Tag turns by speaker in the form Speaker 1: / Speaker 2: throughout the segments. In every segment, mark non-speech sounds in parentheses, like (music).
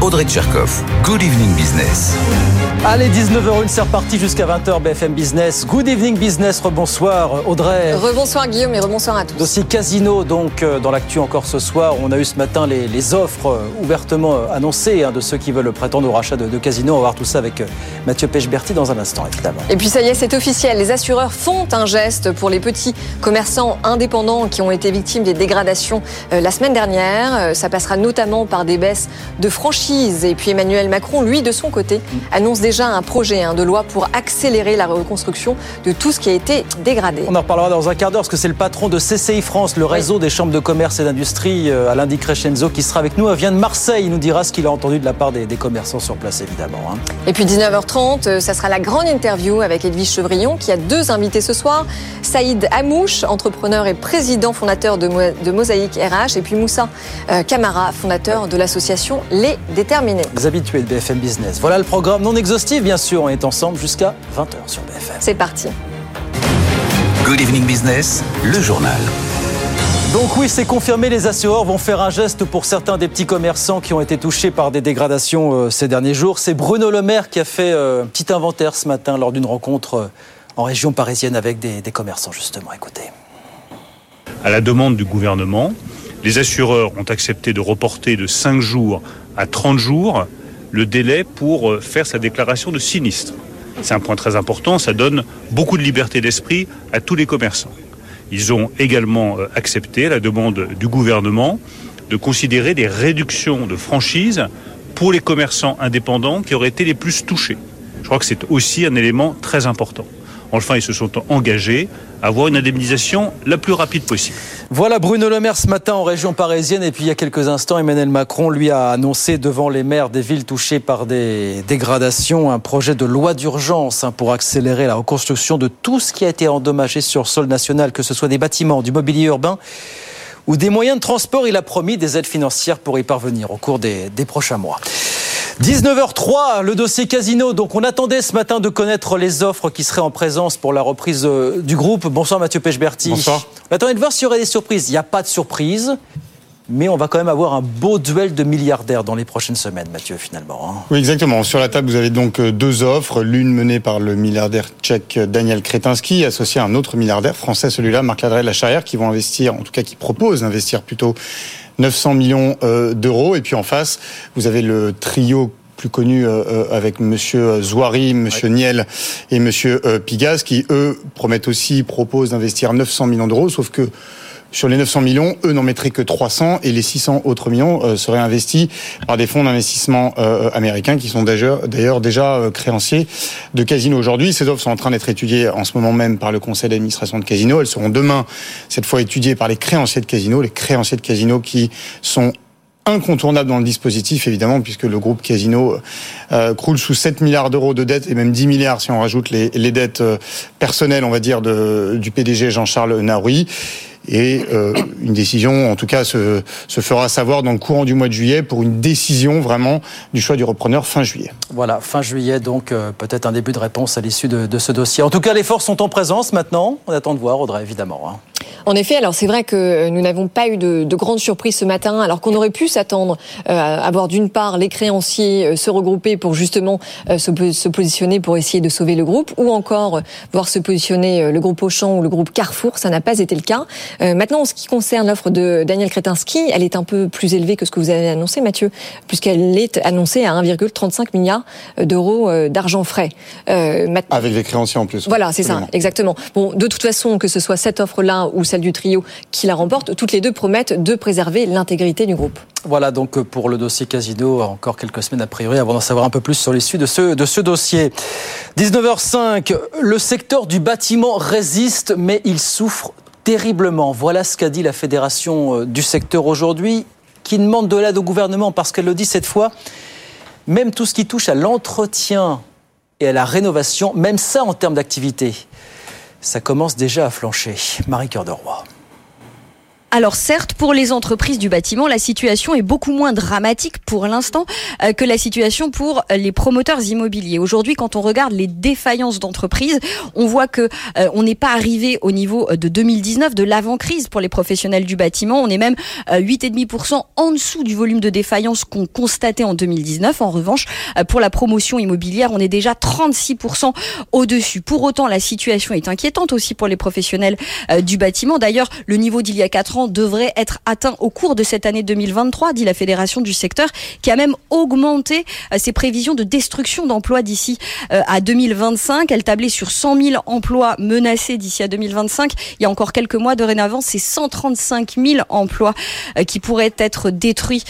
Speaker 1: Audrey Tcherkov. Good evening business.
Speaker 2: Allez, 19h01, c'est reparti jusqu'à 20h BFM Business. Good evening business, rebonsoir Audrey.
Speaker 3: Rebonsoir Guillaume et rebonsoir à tous.
Speaker 2: Dossier casino, donc euh, dans l'actu encore ce soir, on a eu ce matin les, les offres euh, ouvertement euh, annoncées hein, de ceux qui veulent prétendre au rachat de, de casino. On va voir tout ça avec Mathieu Pechberti dans un instant, évidemment.
Speaker 3: Et puis ça y est, c'est officiel. Les assureurs font un geste pour les petits commerçants indépendants qui ont été victimes des dégradations la semaine dernière. Ça passera notamment par des baisses de franchise. Et puis Emmanuel Macron, lui, de son côté, annonce déjà un projet hein, de loi pour accélérer la reconstruction de tout ce qui a été dégradé.
Speaker 2: On en reparlera dans un quart d'heure parce que c'est le patron de CCI France, le réseau oui. des chambres de commerce et d'industrie, euh, Alain Di Crescenzo, qui sera avec nous. Il vient de Marseille. Il nous dira ce qu'il a entendu de la part des, des commerçants sur place, évidemment. Hein.
Speaker 3: Et puis 19h30, euh, ça sera la grande interview avec Edwige Chevrillon, qui a deux invités ce soir. Saïd Amouche, entrepreneur et président fondateur de, Mo de Mosaïque RH, et puis Moussa euh, Camara, fondateur de l'association Les Déterminés.
Speaker 2: Les habitués de BFM Business. Voilà le programme non exhaustif, bien sûr. On est ensemble jusqu'à 20h sur BFM.
Speaker 3: C'est parti.
Speaker 1: Good evening business, le journal.
Speaker 2: Donc oui, c'est confirmé, les assureurs vont faire un geste pour certains des petits commerçants qui ont été touchés par des dégradations euh, ces derniers jours. C'est Bruno Le Maire qui a fait euh, un petit inventaire ce matin lors d'une rencontre euh, en région parisienne avec des, des commerçants, justement. Écoutez.
Speaker 4: À la demande du gouvernement, les assureurs ont accepté de reporter de 5 jours à 30 jours le délai pour faire sa déclaration de sinistre. C'est un point très important, ça donne beaucoup de liberté d'esprit à tous les commerçants. Ils ont également accepté, à la demande du gouvernement, de considérer des réductions de franchise pour les commerçants indépendants qui auraient été les plus touchés. Je crois que c'est aussi un élément très important. Enfin, ils se sont engagés avoir une indemnisation la plus rapide possible.
Speaker 2: Voilà Bruno Le Maire ce matin en région parisienne et puis il y a quelques instants Emmanuel Macron lui a annoncé devant les maires des villes touchées par des dégradations un projet de loi d'urgence pour accélérer la reconstruction de tout ce qui a été endommagé sur sol national, que ce soit des bâtiments, du mobilier urbain ou des moyens de transport. Il a promis des aides financières pour y parvenir au cours des, des prochains mois. 19h03, le dossier Casino. Donc, on attendait ce matin de connaître les offres qui seraient en présence pour la reprise euh, du groupe. Bonsoir, Mathieu Pechberti.
Speaker 5: Bonsoir.
Speaker 2: On attendait de voir s'il y aurait des surprises. Il n'y a pas de surprise. Mais on va quand même avoir un beau duel de milliardaires dans les prochaines semaines, Mathieu, finalement. Hein.
Speaker 5: Oui, exactement. Sur la table, vous avez donc deux offres. L'une menée par le milliardaire tchèque Daniel Kretinsky, associé à un autre milliardaire français, celui-là, Marc Ladré de la Charrière, qui vont investir, en tout cas qui propose d'investir plutôt 900 millions euh, d'euros. Et puis en face, vous avez le trio plus connu euh, avec Monsieur Zouari, Monsieur ouais. Niel et Monsieur euh, Pigas, qui eux promettent aussi, proposent d'investir 900 millions d'euros, sauf que sur les 900 millions, eux n'en mettraient que 300 et les 600 autres millions euh, seraient investis par des fonds d'investissement euh, américains qui sont d'ailleurs déjà euh, créanciers de Casino aujourd'hui. Ces offres sont en train d'être étudiées en ce moment même par le conseil d'administration de Casino. Elles seront demain, cette fois, étudiées par les créanciers de Casino, les créanciers de Casino qui sont incontournable dans le dispositif, évidemment, puisque le groupe Casino euh, croule sous 7 milliards d'euros de dettes et même 10 milliards si on rajoute les, les dettes euh, personnelles, on va dire, de, du PDG Jean-Charles Naoui. Et euh, une décision, en tout cas, se, se, fera savoir dans le courant du mois de juillet pour une décision vraiment du choix du repreneur fin juillet.
Speaker 2: Voilà, fin juillet, donc euh, peut-être un début de réponse à l'issue de, de, ce dossier. En tout cas, les forces sont en présence maintenant. On attend de voir, Audrey, évidemment. Hein.
Speaker 3: En effet, alors c'est vrai que nous n'avons pas eu de, de grandes surprises ce matin, alors qu'on aurait pu s'attendre euh, à avoir d'une part les créanciers euh, se regrouper pour justement euh, se, se, positionner pour essayer de sauver le groupe, ou encore voir se positionner le groupe Auchan ou le groupe Carrefour. Ça n'a pas été le cas. Maintenant, en ce qui concerne l'offre de Daniel Kretinsky, elle est un peu plus élevée que ce que vous avez annoncé, Mathieu, puisqu'elle est annoncée à 1,35 milliard d'euros d'argent frais.
Speaker 5: Avec les créanciers en plus.
Speaker 3: Voilà, c'est ça, exactement. Bon, de toute façon, que ce soit cette offre-là ou celle du trio qui la remporte, toutes les deux promettent de préserver l'intégrité du groupe.
Speaker 2: Voilà donc pour le dossier Casino, encore quelques semaines a priori avant d'en savoir un peu plus sur l'issue de ce, de ce dossier. 19h05, le secteur du bâtiment résiste mais il souffre terriblement. Voilà ce qu'a dit la fédération du secteur aujourd'hui qui demande de l'aide au gouvernement parce qu'elle le dit cette fois, même tout ce qui touche à l'entretien et à la rénovation, même ça en termes d'activité, ça commence déjà à flancher. Marie Cœur de Roy.
Speaker 6: Alors certes, pour les entreprises du bâtiment, la situation est beaucoup moins dramatique pour l'instant euh, que la situation pour les promoteurs immobiliers. Aujourd'hui, quand on regarde les défaillances d'entreprises, on voit que euh, on n'est pas arrivé au niveau de 2019 de l'avant-crise pour les professionnels du bâtiment. On est même 8,5% en dessous du volume de défaillance qu'on constatait en 2019. En revanche, pour la promotion immobilière, on est déjà 36% au-dessus. Pour autant, la situation est inquiétante aussi pour les professionnels du bâtiment. D'ailleurs, le niveau d'il y a 4 ans devrait être atteint au cours de cette année 2023, dit la Fédération du secteur, qui a même augmenté euh, ses prévisions de destruction d'emplois d'ici euh, à 2025. Elle tablait sur 100 000 emplois menacés d'ici à 2025. Il y a encore quelques mois, dorénavant, c'est 135 000 emplois euh, qui pourraient être détruits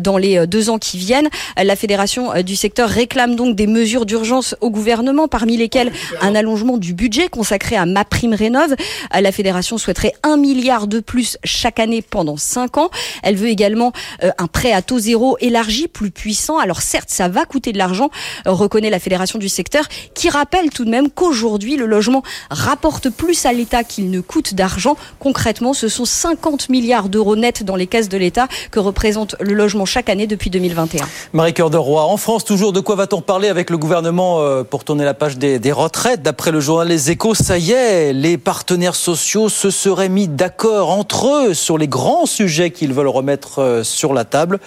Speaker 6: dans les deux ans qui viennent. La Fédération du secteur réclame donc des mesures d'urgence au gouvernement, parmi lesquelles un allongement du budget consacré à ma prime rénov. La Fédération souhaiterait un milliard de plus chaque année pendant 5 ans. Elle veut également euh, un prêt à taux zéro élargi, plus puissant. Alors certes, ça va coûter de l'argent, euh, reconnaît la Fédération du secteur, qui rappelle tout de même qu'aujourd'hui, le logement rapporte plus à l'État qu'il ne coûte d'argent. Concrètement, ce sont 50 milliards d'euros nets dans les caisses de l'État que représente le logement chaque année depuis 2021.
Speaker 2: Marie-Cœur de Roy, en France, toujours, de quoi va-t-on parler avec le gouvernement euh, pour tourner la page des, des retraites? D'après le journal Les Échos, ça y est, les partenaires sociaux se seraient mis d'accord entre eux sur les grands sujets qu'ils veulent remettre euh, sur la table.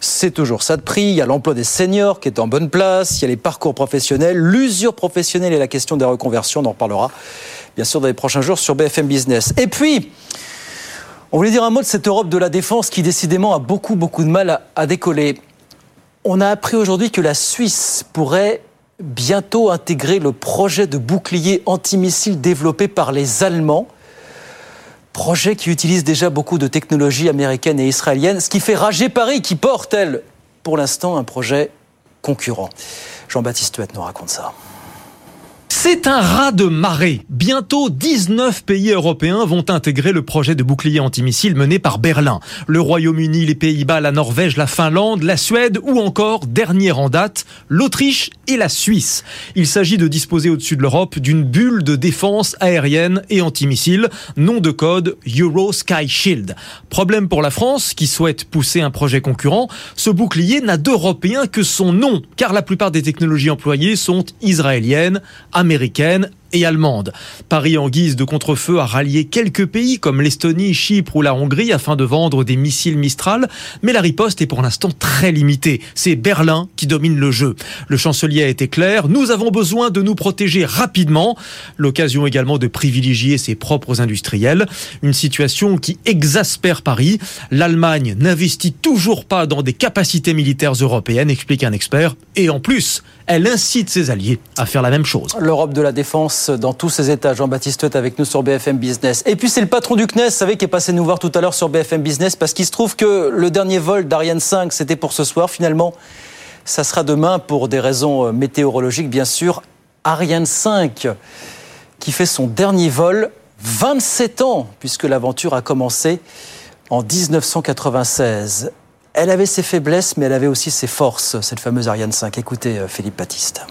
Speaker 2: C'est toujours ça de prix. Il y a l'emploi des seniors qui est en bonne place. Il y a les parcours professionnels, l'usure professionnelle et la question des reconversions. On en reparlera bien sûr dans les prochains jours sur BFM Business. Et puis, on voulait dire un mot de cette Europe de la défense qui décidément a beaucoup, beaucoup de mal à décoller. On a appris aujourd'hui que la Suisse pourrait bientôt intégrer le projet de bouclier antimissile développé par les Allemands projet qui utilise déjà beaucoup de technologies américaines et israéliennes, ce qui fait rager Paris, qui porte, elle, pour l'instant, un projet concurrent. Jean-Baptiste Huette nous raconte ça.
Speaker 7: C'est un rat de marée. Bientôt, 19 pays européens vont intégrer le projet de bouclier antimissile mené par Berlin. Le Royaume-Uni, les Pays-Bas, la Norvège, la Finlande, la Suède ou encore, dernière en date, l'Autriche et la Suisse. Il s'agit de disposer au-dessus de l'Europe d'une bulle de défense aérienne et antimissile, nom de code Euro Sky Shield. Problème pour la France, qui souhaite pousser un projet concurrent, ce bouclier n'a d'européen que son nom, car la plupart des technologies employées sont israéliennes, américaines, américaine et allemande. Paris, en guise de contre-feu, a rallié quelques pays comme l'Estonie, Chypre ou la Hongrie afin de vendre des missiles Mistral, mais la riposte est pour l'instant très limitée. C'est Berlin qui domine le jeu. Le chancelier a été clair, nous avons besoin de nous protéger rapidement. L'occasion également de privilégier ses propres industriels. Une situation qui exaspère Paris. L'Allemagne n'investit toujours pas dans des capacités militaires européennes, explique un expert, et en plus, elle incite ses alliés à faire la même chose.
Speaker 2: L'Europe de la défense dans tous ses états. Jean-Baptiste est avec nous sur BFM Business. Et puis c'est le patron du CNES, vous savez, qui est passé nous voir tout à l'heure sur BFM Business parce qu'il se trouve que le dernier vol d'Ariane 5, c'était pour ce soir. Finalement, ça sera demain pour des raisons euh, météorologiques, bien sûr. Ariane 5 qui fait son dernier vol 27 ans, puisque l'aventure a commencé en 1996. Elle avait ses faiblesses, mais elle avait aussi ses forces, cette fameuse Ariane 5. Écoutez, euh, Philippe Baptiste.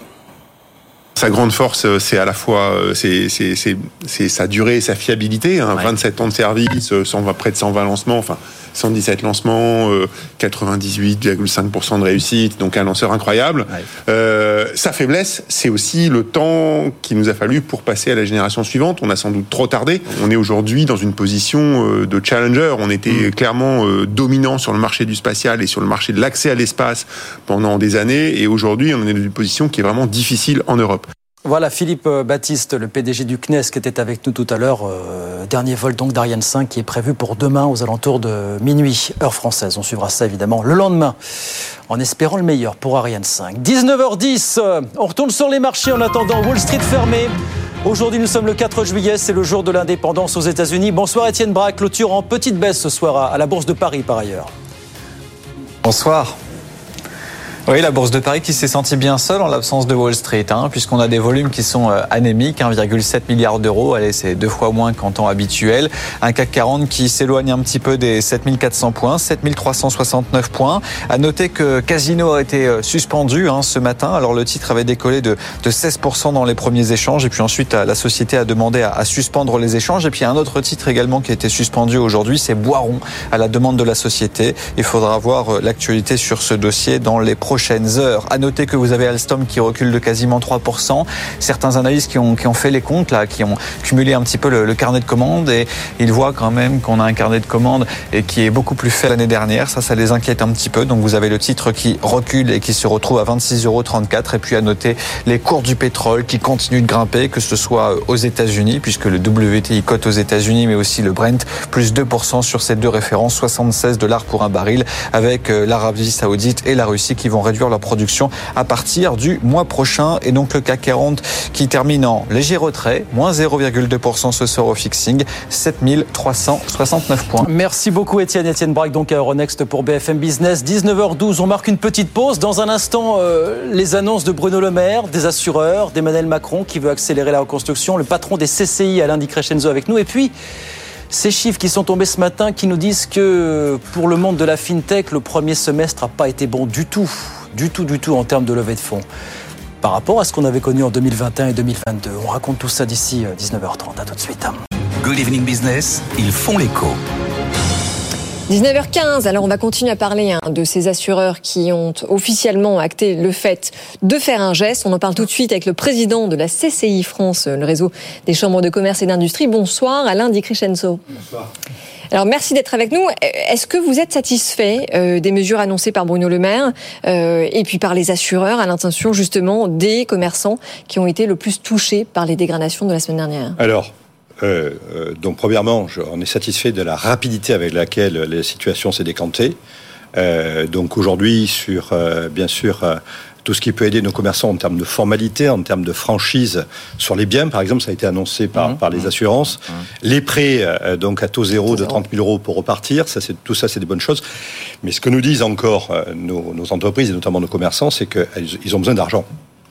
Speaker 8: Sa grande force, euh, c'est à la fois euh, c'est sa durée et sa fiabilité. Hein, 27 ans de service, 120, près de 120 lancements. Enfin, 117 lancements, 98,5% euh, de réussite, donc un lanceur incroyable. Euh, sa faiblesse, c'est aussi le temps qu'il nous a fallu pour passer à la génération suivante. On a sans doute trop tardé. On est aujourd'hui dans une position euh, de challenger. On était mm. clairement dominant sur le marché du spatial et sur le marché de l'accès à l'espace pendant des années. Et aujourd'hui, on est dans une position qui est vraiment difficile en Europe.
Speaker 2: Voilà Philippe euh, Baptiste, le PDG du CNES, qui était avec nous tout à l'heure. Euh, dernier vol donc d'Ariane 5 qui est prévu pour demain aux alentours de minuit, heure française. On suivra ça évidemment le lendemain, en espérant le meilleur pour Ariane 5. 19h10, euh, on retourne sur les marchés en attendant Wall Street fermé. Aujourd'hui, nous sommes le 4 juillet, c'est le jour de l'indépendance aux États-Unis. Bonsoir Étienne Braque, clôture en petite baisse ce soir à la Bourse de Paris par ailleurs.
Speaker 9: Bonsoir. Oui, la bourse de Paris qui s'est sentie bien seule en l'absence de Wall Street, hein, puisqu'on a des volumes qui sont euh, anémiques, 1,7 milliard d'euros. Allez, c'est deux fois moins qu'en temps habituel. Un CAC 40 qui s'éloigne un petit peu des 7400 points, 7369 points. À noter que Casino a été euh, suspendu hein, ce matin. Alors le titre avait décollé de, de 16% dans les premiers échanges, et puis ensuite la société a demandé à, à suspendre les échanges. Et puis un autre titre également qui a été suspendu aujourd'hui, c'est Boiron, à la demande de la société. Il faudra voir euh, l'actualité sur ce dossier dans les prochaines. À noter que vous avez Alstom qui recule de quasiment 3%. Certains analystes qui ont, qui ont fait les comptes, là, qui ont cumulé un petit peu le, carnet de commandes et ils voient quand même qu'on a un carnet de commandes et qui est beaucoup plus fait l'année dernière. Ça, ça les inquiète un petit peu. Donc vous avez le titre qui recule et qui se retrouve à 26,34 euros. Et puis à noter les cours du pétrole qui continuent de grimper, que ce soit aux États-Unis, puisque le WTI cote aux États-Unis, mais aussi le Brent, plus 2% sur ces deux références, 76 dollars pour un baril, avec euh, l'Arabie Saoudite et la Russie qui vont réduire leur production à partir du mois prochain. Et donc le CAC 40 qui termine en léger retrait, moins 0,2% ce soir au fixing, 7369 points.
Speaker 2: Merci beaucoup Étienne. Étienne Braque donc à Euronext pour BFM Business. 19h12, on marque une petite pause. Dans un instant, euh, les annonces de Bruno Le Maire, des assureurs, d'Emmanuel Macron qui veut accélérer la reconstruction, le patron des CCI Alain Di Crescenzo avec nous. Et puis, ces chiffres qui sont tombés ce matin qui nous disent que pour le monde de la fintech, le premier semestre n'a pas été bon du tout, du tout, du tout en termes de levée de fonds. Par rapport à ce qu'on avait connu en 2021 et 2022. On raconte tout ça d'ici 19h30. À tout de suite.
Speaker 1: Good Evening Business, ils font l'écho.
Speaker 3: 19h15, alors on va continuer à parler hein, de ces assureurs qui ont officiellement acté le fait de faire un geste. On en parle tout de suite avec le président de la CCI France, le réseau des chambres de commerce et d'industrie. Bonsoir, Alain Di Crescenzo. Bonsoir. Alors merci d'être avec nous. Est-ce que vous êtes satisfait euh, des mesures annoncées par Bruno Le Maire euh, et puis par les assureurs à l'intention justement des commerçants qui ont été le plus touchés par les dégradations de la semaine dernière?
Speaker 10: Alors, euh, euh, donc, premièrement, je, on est satisfait de la rapidité avec laquelle la situation s'est décantée. Euh, donc, aujourd'hui, sur, bien sûr, tout ce qui peut aider nos commerçants en termes de formalité, en termes de franchise sur les biens, par exemple, ça a été annoncé par, mmh, par les assurances. Mmh. Les prêts, euh, donc à taux zéro de 30 000 euros pour repartir, ça, tout ça, c'est des bonnes choses. Mais ce que nous disent encore euh, nos, nos, entreprises et notamment nos commerçants, c'est qu'ils ont besoin d'argent.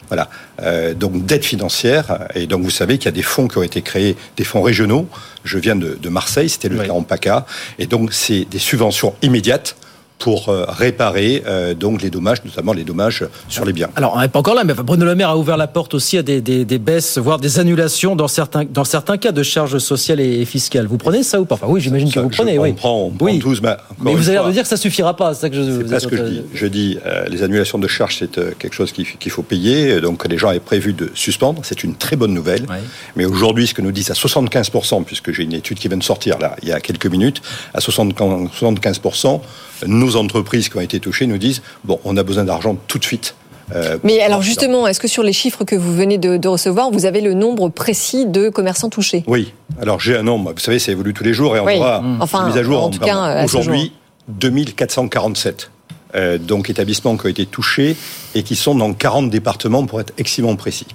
Speaker 10: Voilà. Euh, donc dette financière. Et donc vous savez qu'il y a des fonds qui ont été créés, des fonds régionaux. Je viens de, de Marseille, c'était le oui. cas en PACA. Et donc c'est des subventions immédiates pour euh, réparer euh, donc les dommages, notamment les dommages sur les biens.
Speaker 2: Alors on n'est pas encore là, mais Bruno Le Maire a ouvert la porte aussi à des, des, des, baisses, voire des annulations dans certains, dans certains cas de charges sociales et fiscales. Vous prenez ça ou pas? Enfin, Oui, j'imagine que vous prenez.
Speaker 10: On
Speaker 2: oui.
Speaker 10: prend, on prend
Speaker 2: oui.
Speaker 10: tous.
Speaker 2: Mais, mais vous avez l'air de dire que ça suffira pas. C'est ça que je.
Speaker 10: C'est pas ce que je dis. Je dis euh, les annulations de charges, c'est euh, quelque chose qu'il qu faut payer. Donc les gens avaient prévu de suspendre. C'est une très bonne nouvelle. Oui. Mais aujourd'hui, ce que nous disent à 75 puisque j'ai une étude qui vient de sortir là il y a quelques minutes, à 75 nos entreprises qui ont été touchées nous disent bon, on a besoin d'argent tout de suite.
Speaker 3: Euh, Mais alors justement, est-ce que sur les chiffres que vous venez de, de, recevoir, vous avez le nombre précis de commerçants touchés?
Speaker 10: Oui. Alors j'ai un nombre. Vous savez, ça évolue tous les jours et on
Speaker 3: oui.
Speaker 10: aura
Speaker 3: mmh. enfin, mise à jour. En tout cas,
Speaker 10: aujourd'hui, 2447. Euh, donc établissements qui ont été touchés et qui sont dans 40 départements pour être extrêmement précis.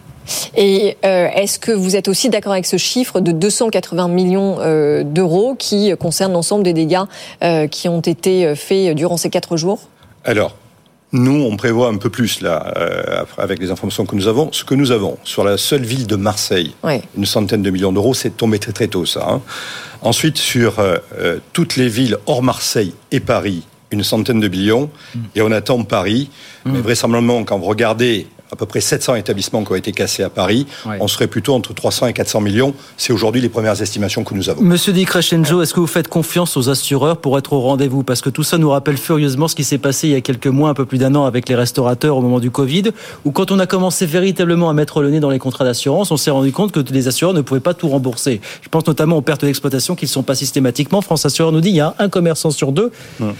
Speaker 3: Et euh, est-ce que vous êtes aussi d'accord avec ce chiffre de 280 millions euh, d'euros qui concerne l'ensemble des dégâts euh, qui ont été faits durant ces quatre jours?
Speaker 10: Alors, nous, on prévoit un peu plus là, euh, avec les informations que nous avons. Ce que nous avons sur la seule ville de Marseille,
Speaker 3: oui.
Speaker 10: une centaine de millions d'euros, c'est tombé très très tôt ça. Hein. Ensuite, sur euh, toutes les villes hors Marseille et Paris, une centaine de millions. Mmh. Et on attend Paris. Mmh. Mais vraisemblablement, quand vous regardez à peu près 700 établissements qui ont été cassés à Paris. Ouais. On serait plutôt entre 300 et 400 millions. C'est aujourd'hui les premières estimations que nous avons.
Speaker 2: Monsieur Di Crescenzo, est-ce que vous faites confiance aux assureurs pour être au rendez-vous? Parce que tout ça nous rappelle furieusement ce qui s'est passé il y a quelques mois, un peu plus d'un an, avec les restaurateurs au moment du Covid, où quand on a commencé véritablement à mettre le nez dans les contrats d'assurance, on s'est rendu compte que les assureurs ne pouvaient pas tout rembourser. Je pense notamment aux pertes d'exploitation qui ne sont pas systématiquement. France Assureur nous dit qu'il y a un commerçant sur deux. Hum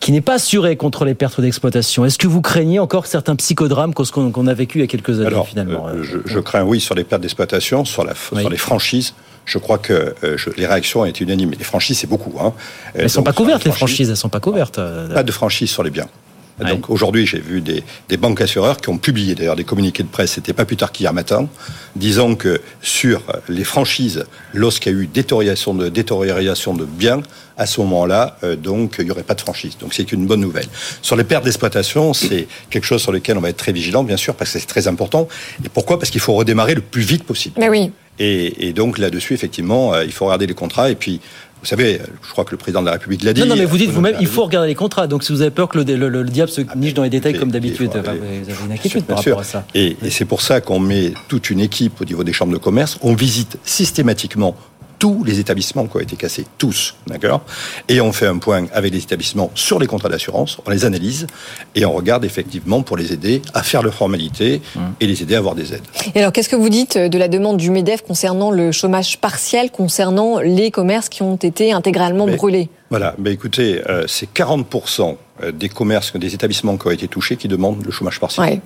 Speaker 2: qui n'est pas assuré contre les pertes d'exploitation. Est-ce que vous craignez encore certains psychodrames qu'on qu a vécu il y a quelques années
Speaker 10: Alors,
Speaker 2: finalement
Speaker 10: euh, je, je, crains oui sur les pertes d'exploitation, sur, la, oui. sur les franchises. Je crois que euh, je, les réactions ont été unanimes. Les franchises, c'est beaucoup. Hein.
Speaker 2: Elles ne sont pas couvertes, les franchises, elles ne sont pas couvertes.
Speaker 10: Euh... Pas de franchise sur les biens. Donc aujourd'hui, j'ai vu des, des, banques assureurs qui ont publié d'ailleurs des communiqués de presse, c'était pas plus tard qu'hier matin, disant que sur les franchises, lorsqu'il y a eu détérioration de, détérioration de biens, à ce moment-là, euh, donc, il n'y aurait pas de franchise. Donc, c'est une bonne nouvelle. Sur les pertes d'exploitation, c'est quelque chose sur lequel on va être très vigilant, bien sûr, parce que c'est très important. Et pourquoi? Parce qu'il faut redémarrer le plus vite possible.
Speaker 3: Mais oui.
Speaker 10: Et, et donc, là-dessus, effectivement, euh, il faut regarder les contrats. Et puis, vous savez, je crois que le président de la République l'a dit.
Speaker 2: Non, non, mais vous dites vous-même, il faut regarder les contrats. Donc, si vous avez peur que le, le, diable se niche dans les détails comme d'habitude, vous avez une inquiétude par rapport à ça.
Speaker 10: Et, et c'est pour ça qu'on met toute une équipe au niveau des chambres de commerce. On visite systématiquement tous les établissements qui ont été cassés, tous, d'accord? Et on fait un point avec les établissements sur les contrats d'assurance, on les analyse et on regarde effectivement pour les aider à faire leurs formalités mmh. et les aider à avoir des aides.
Speaker 3: Et alors, qu'est-ce que vous dites de la demande du MEDEF concernant le chômage partiel, concernant les commerces qui ont été intégralement brûlés?
Speaker 10: Voilà, mais écoutez, euh, c'est 40% euh, des commerces, des établissements qui ont été touchés qui demandent le chômage partiel. Ouais.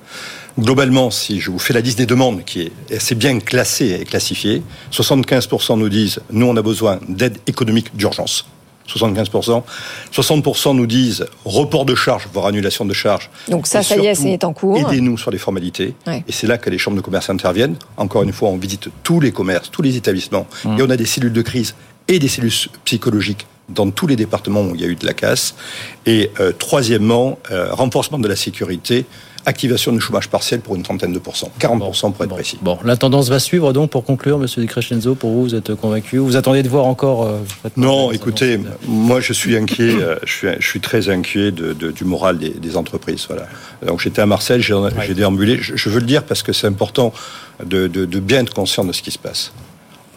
Speaker 10: Globalement, si je vous fais la liste des demandes qui est assez bien classée et classifiée, 75% nous disent nous on a besoin d'aide économique d'urgence. 75%. 60% nous disent report de charges, voire annulation de charges.
Speaker 3: Donc ça, ça y est, c'est en cours.
Speaker 10: Aidez-nous sur les formalités. Ouais. Et c'est là que les chambres de commerce interviennent. Encore une fois, on visite tous les commerces, tous les établissements. Mmh. Et on a des cellules de crise et des cellules psychologiques dans tous les départements où il y a eu de la casse. Et euh, troisièmement, euh, renforcement de la sécurité activation du chômage partiel pour une trentaine de pourcents, 40% pour être
Speaker 2: bon,
Speaker 10: précis.
Speaker 2: Bon, la tendance va suivre donc pour conclure, Monsieur Di Crescenzo, pour vous, vous êtes convaincu Vous attendez de voir encore euh,
Speaker 10: Non, écoutez, moi je suis inquiet, euh, je, suis, je suis très inquiet de, de, du moral des, des, entreprises. Voilà. Donc j'étais à Marseille, j'ai ouais. déambulé, je, je, veux le dire parce que c'est important de, de bien être conscient de ce qui se passe.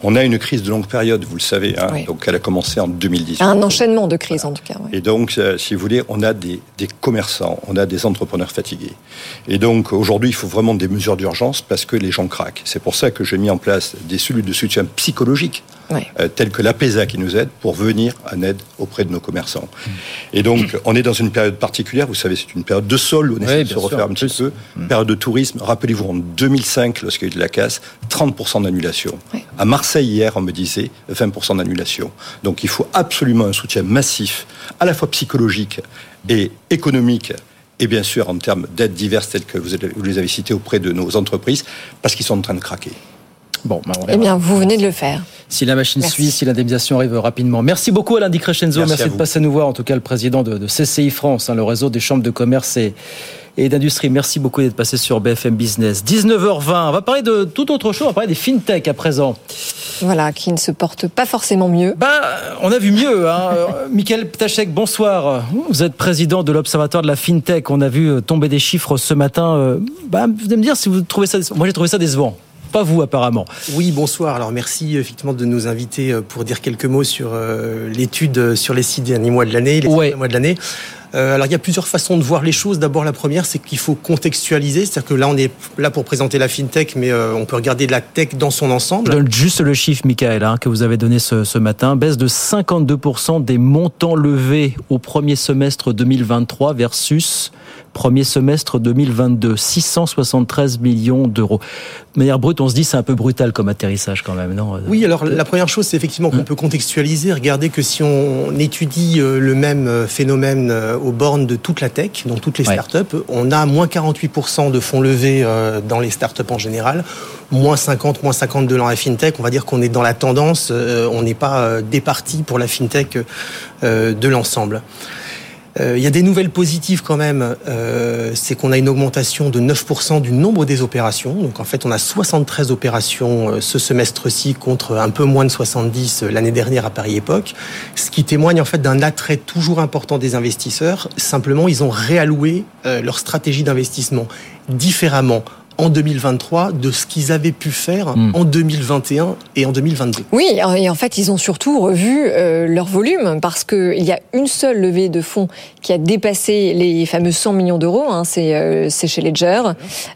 Speaker 10: On a une crise de longue période, vous le savez. Hein, oui. Donc, elle a commencé en 2018.
Speaker 3: Un enchaînement de crises, en tout cas. Oui.
Speaker 10: Et donc, euh, si vous voulez, on a des, des, commerçants, on a des entrepreneurs fatigués. Et donc, aujourd'hui, il faut vraiment des mesures d'urgence parce que les gens craquent. C'est pour ça que j'ai mis en place des cellules de soutien psychologique oui. euh, telles que l'APESA qui nous aide pour venir en aide auprès de nos commerçants. Mmh. Et donc, on est dans une période particulière. Vous savez, c'est une période de sol où on essaie oui, de se refaire sûr, un petit peu. Mmh. Période de tourisme. Rappelez-vous, en 2005, lorsqu'il y a eu de la casse, 30% d'annulation. Oui. À Marseille, hier, on me disait 20% d'annulation. Donc, il faut absolument un soutien massif, à la fois psychologique et économique et bien sûr en termes d'aides diverses telles que vous, les avez citées auprès de nos entreprises, parce qu'ils sont en train de craquer.
Speaker 3: Bon, bah eh bien, vous venez de le faire.
Speaker 2: Si la machine Merci. suit, si l'indemnisation arrive rapidement. Merci beaucoup Alain Di Crescenzo. Merci, Merci de passer nous voir, en tout cas le président de, de CCI France, hein, le réseau des chambres de commerce et, et d'industrie. Merci beaucoup d'être passé sur BFM Business. 19h20, on va parler de tout autre chose, on va parler des fintech à présent.
Speaker 3: Voilà, qui ne se portent pas forcément mieux.
Speaker 2: Bah, on a vu mieux. Hein. (laughs) Michael Ptachek, bonsoir. Vous êtes président de l'Observatoire de la fintech. On a vu tomber des chiffres ce matin. Bah, vous allez me dire si vous trouvez ça. Moi, j'ai trouvé ça décevant pas vous apparemment.
Speaker 11: Oui, bonsoir. Alors merci effectivement de nous inviter pour dire quelques mots sur euh, l'étude sur les six derniers mois de l'année, les
Speaker 2: ouais.
Speaker 11: mois de l'année. Euh, alors il y a plusieurs façons de voir les choses. D'abord la première, c'est qu'il faut contextualiser, c'est-à-dire que là on est là pour présenter la fintech, mais euh, on peut regarder la tech dans son ensemble.
Speaker 2: Je donne juste le chiffre, Michael, hein, que vous avez donné ce, ce, matin, baisse de 52% des montants levés au premier semestre 2023 versus premier semestre 2022, 673 millions d'euros. De manière brute, on se dit c'est un peu brutal comme atterrissage quand même, non?
Speaker 11: Oui, alors la première chose, c'est effectivement qu'on peut contextualiser. Regardez que si on étudie euh, le même phénomène aux bornes de toute la tech, dans toutes les startups, ouais. on a moins 48% de fonds levés euh, dans les startups en général, moins 50, moins 52 dans la fintech. On va dire qu'on est dans la tendance, euh, on n'est pas départi pour la fintech de l'ensemble. Euh, il y a des nouvelles positives quand même, euh, c'est qu'on a une augmentation de 9% du nombre des opérations. Donc en fait, on a 73 opérations euh, ce semestre-ci contre un peu moins de 70 l'année dernière à Paris Époque, ce qui témoigne en fait d'un attrait toujours important des investisseurs. Simplement, ils ont réalloué leur stratégie d'investissement différemment en 2023 de ce qu'ils avaient pu faire mmh. en 2021 et en 2022.
Speaker 3: Oui, et en fait, ils ont surtout revu euh, leur volume parce qu'il y a une seule levée de fonds qui a dépassé les fameux 100 millions d'euros, hein, c'est euh, chez Ledger.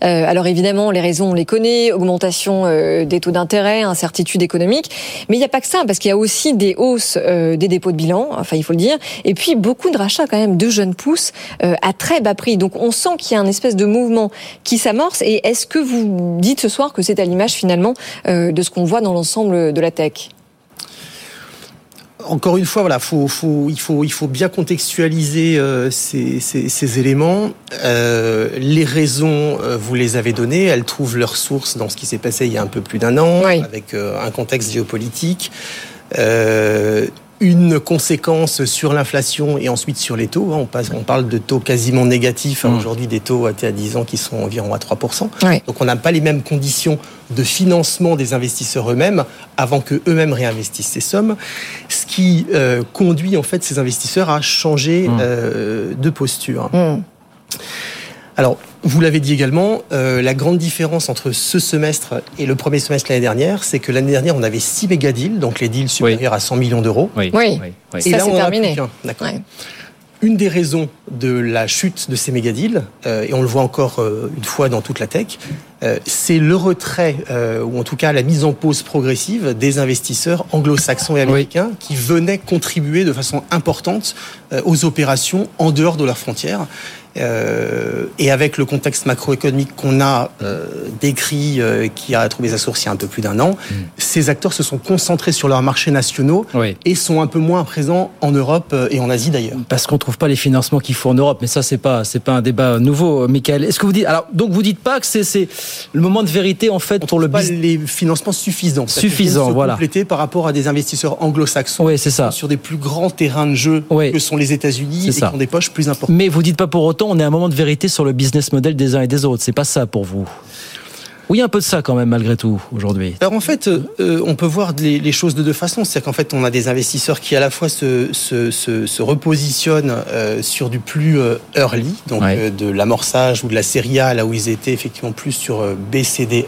Speaker 3: Euh, alors évidemment, les raisons, on les connaît, augmentation euh, des taux d'intérêt, incertitude économique, mais il n'y a pas que ça, parce qu'il y a aussi des hausses euh, des dépôts de bilan, enfin il faut le dire, et puis beaucoup de rachats quand même de jeunes pousses euh, à très bas prix. Donc on sent qu'il y a un espèce de mouvement qui s'amorce et est-ce que vous dites ce soir que c'est à l'image finalement euh, de ce qu'on voit dans l'ensemble de la tech?
Speaker 11: Encore une fois, voilà, faut, faut, il, faut, il faut bien contextualiser euh, ces, ces, ces, éléments. Euh, les raisons, euh, vous les avez données, elles trouvent leur source dans ce qui s'est passé il y a un peu plus d'un an,
Speaker 3: Oui.
Speaker 11: avec un contexte géopolitique. Une conséquence sur l'inflation et ensuite sur les taux. hein. On, passe, on parle de taux quasiment négatifs. hein. Aujourd'hui, des taux à à 10 ans qui sont environ à 3%.
Speaker 3: Ouais.
Speaker 11: Donc on n'a pas les mêmes conditions de financement des investisseurs eux-mêmes avant que eux-mêmes réinvestissent ces sommes, ce qui euh, conduit en fait ces investisseurs à changer euh, de posture.
Speaker 3: Hmm.
Speaker 11: Alors, vous l'avez dit également, euh, la grande différence entre ce semestre et le premier semestre l'année dernière, c'est que l'année dernière, on avait 6 méga deals, donc les deals supérieurs à 100 millions d'euros.
Speaker 2: Oui.
Speaker 3: Oui.
Speaker 11: Et
Speaker 3: Ça,
Speaker 11: là, on
Speaker 3: terminé.
Speaker 11: D'accord.
Speaker 3: Ouais.
Speaker 11: Une des raisons de la chute de ces méga deals, euh, et on le voit encore euh, une fois dans toute la tech, euh, c'est le retrait, euh, ou en tout cas la mise en pause progressive des investisseurs anglo-saxons et américains qui venaient contribuer de façon importante euh, aux opérations en dehors de leurs frontières. Euh, et avec le contexte macroéconomique qu'on a euh, décrit, euh, qui a trouvé sa source il y a un peu plus d'un an, ces acteurs se sont concentrés sur leurs marchés nationaux
Speaker 2: Oui.
Speaker 11: et sont un peu moins présents en Europe et en Asie d'ailleurs.
Speaker 2: Parce qu'on trouve pas les financements qu'il faut en Europe, mais ça c'est pas c'est pas un débat nouveau, Michael. Est-ce que vous dites alors donc vous dites pas que c'est c'est le moment de vérité en fait pour le
Speaker 11: pas les financements suffisants.
Speaker 2: Suffisants, voilà.
Speaker 11: compléter par rapport à des investisseurs anglo-saxons
Speaker 2: Oui, c'est ça.
Speaker 11: sur des plus grands terrains de jeu
Speaker 2: Oui.
Speaker 11: que sont les États-Unis et qui ont des poches plus importantes.
Speaker 2: Mais vous dites pas pour autant on est à un moment de vérité sur le business model des uns et des autres. C'est pas ça pour vous. Oui, un peu de ça quand même malgré tout aujourd'hui.
Speaker 11: Alors en fait, euh, on peut voir les, les choses de deux façons. C'est-à-dire qu'en fait, on a des investisseurs qui à la fois se, se, se, se repositionnent euh, sur du plus euh, early, donc
Speaker 2: Ouais.
Speaker 11: de l'amorçage ou de la série A, là où ils étaient effectivement plus sur BCDE,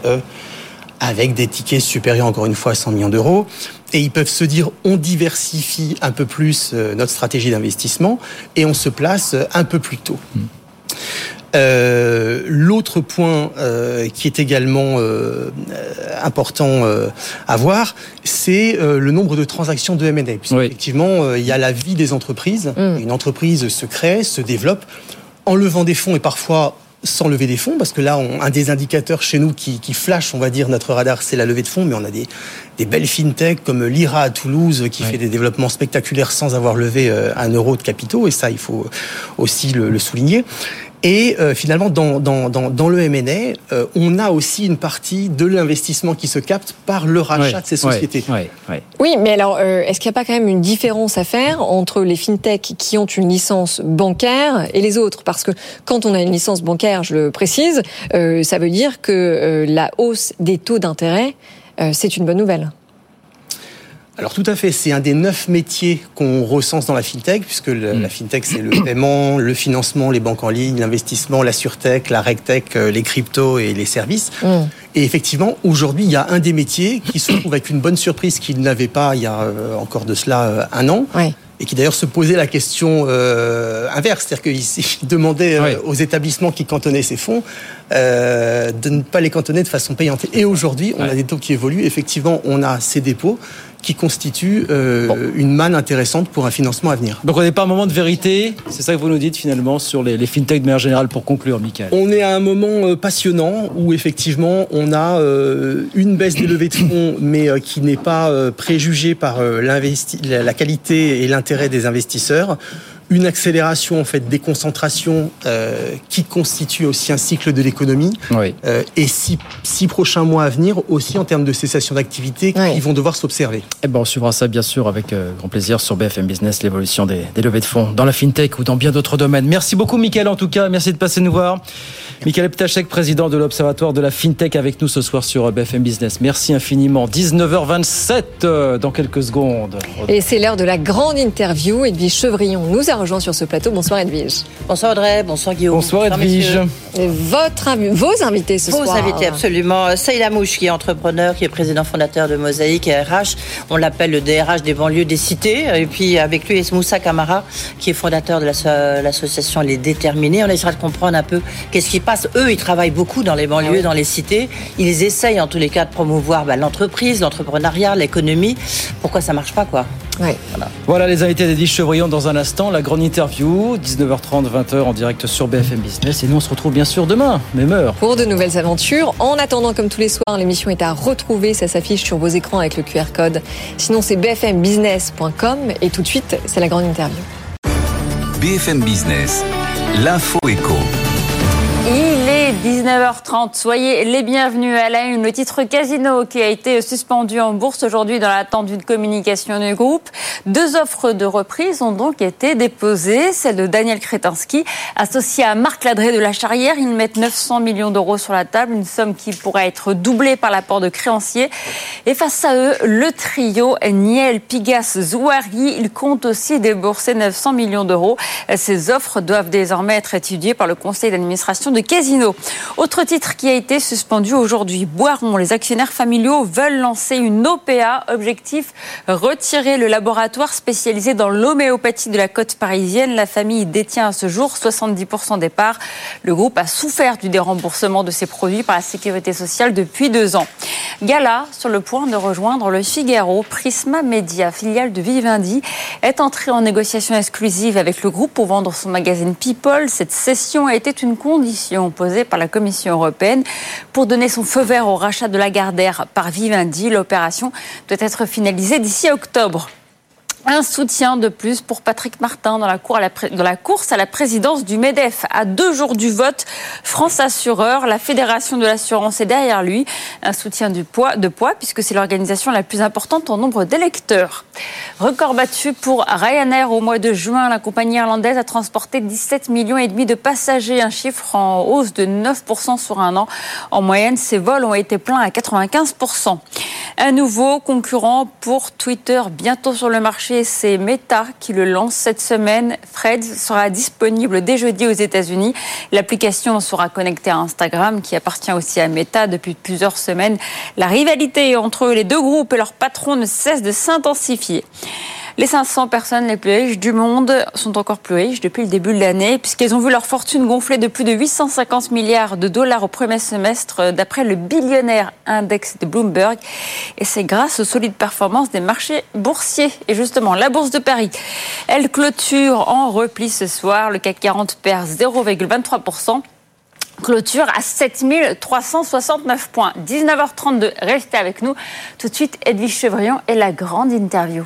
Speaker 11: avec des tickets supérieurs encore une fois à 100 millions d'euros. Et ils peuvent se dire, on diversifie un peu plus euh, notre stratégie d'investissement et on se place euh, un peu plus tôt. Euh, L'autre point euh, qui est également euh, important euh, à voir, c'est euh, le nombre de transactions de M&A.
Speaker 2: Oui.
Speaker 11: effectivement, euh, il y a la vie des entreprises.
Speaker 3: Mm.
Speaker 11: Une entreprise se crée, se développe en levant des fonds et parfois sans lever des fonds, parce que là, on- un des indicateurs chez nous qui, qui flash, on va dire, notre radar, c'est la levée de fonds, mais on a des, des belles fintech comme l'IRA à Toulouse qui fait des développements spectaculaires sans avoir levé euh, un euro de capitaux, et ça, il faut aussi le, le souligner. Et euh, finalement, dans, dans, dans, dans le M&A, euh, on a aussi une partie de l'investissement qui se capte par le rachat
Speaker 2: Ouais,
Speaker 11: de ces
Speaker 2: ouais,
Speaker 11: sociétés.
Speaker 2: ouais, ouais.
Speaker 3: Oui, mais alors, euh, est-ce qu'il n'y a pas quand même une différence à faire entre les fintechs qui ont une licence bancaire et les autres? Parce que quand on a une licence bancaire, je le précise, euh, ça veut dire que euh, la hausse des taux d'intérêt, euh, c'est une bonne nouvelle.
Speaker 11: Alors tout à fait, c'est un des neuf métiers qu'on recense dans la fintech, puisque le-
Speaker 2: Mm.
Speaker 11: la fintech c'est le paiement, le financement, les banques en ligne, l'investissement, la surtech, la regtech, euh, les cryptos et les services.
Speaker 3: Mm.
Speaker 11: Et effectivement, aujourd'hui, il y a un des métiers qui se trouve avec une bonne surprise qu'il n'avait pas il y a euh, encore de cela euh, un an. Et qui d'ailleurs se posait la question euh, inverse, c'est-à-dire qu'il demandait euh, aux établissements qui cantonnaient ces fonds euh, de ne pas les cantonner de façon payante. Et aujourd'hui, on a des taux qui évoluent. Effectivement, on a ces dépôts qui constituent euh, une manne intéressante pour un financement à venir.
Speaker 2: Donc on n'est pas un moment de vérité, c'est ça que vous nous dites finalement sur les, les fintech de manière générale pour conclure, Michael?
Speaker 11: On est à un moment euh, passionnant où effectivement on a euh, une baisse des levées de fonds, (coughs) mais euh, qui n'est pas préjugée par la qualité et l'intérêt des investisseurs. Une accélération en fait des concentrations euh, qui constitue aussi un cycle de l'économie
Speaker 2: Oui.
Speaker 11: euh, et six, six prochains mois à venir aussi en termes de cessation d'activité
Speaker 3: Ouais.
Speaker 11: qui vont devoir s'observer.
Speaker 2: Eh ben, on suivra ça bien sûr avec euh, grand plaisir sur BFM Business, l'évolution des, des levées de fonds dans la fintech ou dans bien d'autres domaines. Merci beaucoup, Michael, en tout cas. Merci de passer nous voir. Michael Ptachek, président de l'Observatoire de la fintech, avec nous ce soir sur BFM Business. Merci infiniment. 19h27 euh, dans quelques secondes.
Speaker 3: Et c'est l'heure de la grande interview. Edwige Chevrillon nous a rejoint sur ce plateau. Bonsoir Edwige.
Speaker 12: Bonsoir Audrey, bonsoir Guillaume.
Speaker 2: Bonsoir Edwige.
Speaker 3: Et votre, vos invités ce
Speaker 12: Vos
Speaker 3: soir.
Speaker 12: invités, absolument. Saïla Mouche, qui est entrepreneur, qui est président fondateur de Mosaïque et RH. On l'appelle le DRH des banlieues des cités. Et puis avec lui, Moussa Kamara, qui est fondateur de l'asso- l'association Les Déterminés. On essaiera de comprendre un peu qu'est-ce qui passe. Eux, ils travaillent beaucoup dans les banlieues, dans les cités. Ils essayent en tous les cas de promouvoir bah, l'entreprise, l'entrepreneuriat, l'économie. Pourquoi ça marche pas, quoi
Speaker 2: Voilà. les invités d'Edwige Chevrillon dans un instant. La grande interview, 19h30, 20h en direct sur BFM Business. Et nous, on se retrouve bien sûr demain, même heure.
Speaker 3: Pour de nouvelles aventures. En attendant, comme tous les soirs, l'émission est à retrouver. Ça s'affiche sur vos écrans avec le QR code. Sinon, c'est bfmbusiness.com. Et tout de suite, c'est la grande interview.
Speaker 1: BFM Business, l'info éco.
Speaker 13: Il est 19h30. Soyez les bienvenus à la une. Le titre Casino qui a été suspendu en bourse aujourd'hui dans l'attente d'une communication du groupe. Deux offres de reprise ont donc été déposées. Celle de Daniel Kretinsky, associé à Marc Ladré de la Charrière. Ils mettent 900 millions d'euros sur la table, une somme qui pourrait être doublée par l'apport de créanciers. Et face à eux, le trio Niel, Pigas, Zouari, ils comptent aussi débourser 900 millions d'euros. Ces offres doivent désormais être étudiées par le conseil d'administration de Casino. Autre titre qui a été suspendu aujourd'hui. Boiron, les actionnaires familiaux veulent lancer une OPA. Objectif, retirer le laboratoire spécialisé dans l'homéopathie de la côte parisienne. La famille détient à ce jour 70% des parts. Le groupe a souffert du déremboursement de ses produits par la sécurité sociale depuis deux ans. Gala, sur le point de rejoindre le Figaro, Prisma Media, filiale de Vivendi, est entré en négociation exclusive avec le groupe pour vendre son magazine People. Cette session a été une condition posée par la Commission européenne pour donner son feu vert au rachat de Lagardère par Vivendi. L'opération doit être finalisée d'ici octobre. Un soutien de plus pour Patrick Martin dans la, course à la présidence du MEDEF. À deux jours du vote, France Assureur, la Fédération de l'assurance est derrière lui. Un soutien poids, de poids puisque c'est l'organisation la plus importante en nombre d'électeurs. Record battu pour Ryanair au mois de juin. La compagnie irlandaise a transporté 17 millions de passagers, un chiffre en hausse de 9% sur un an. En moyenne, ces vols ont été pleins à 95%. Un nouveau concurrent pour Twitter bientôt sur le c'est Meta qui le lance cette semaine. Fred sera disponible dès jeudi aux États-Unis. L'application sera connectée à Instagram, qui appartient aussi à Meta depuis plusieurs semaines. La rivalité entre les deux groupes et leurs patrons ne cesse de s'intensifier. Les 500 personnes les plus riches du monde sont encore plus riches depuis le début de l'année, puisqu'elles ont vu leur fortune gonfler de plus de 850 milliards de dollars au premier semestre, d'après le billionnaire index de Bloomberg. Et c'est grâce aux solides performances des marchés boursiers. Et justement, la bourse de Paris, elle clôture en repli ce soir. Le CAC 40 perd 0,23% clôture à 7369 points. 19h32, restez avec nous. Tout de suite, Edwige Chevrillon et la grande interview.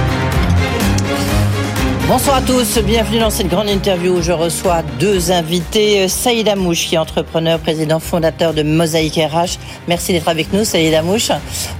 Speaker 12: Bonsoir à tous, bienvenue dans cette grande interview où je reçois deux invités. Saïd Amouche, qui est entrepreneur, président fondateur de Mosaïque RH. Merci d'être avec nous, Saïd Amouche.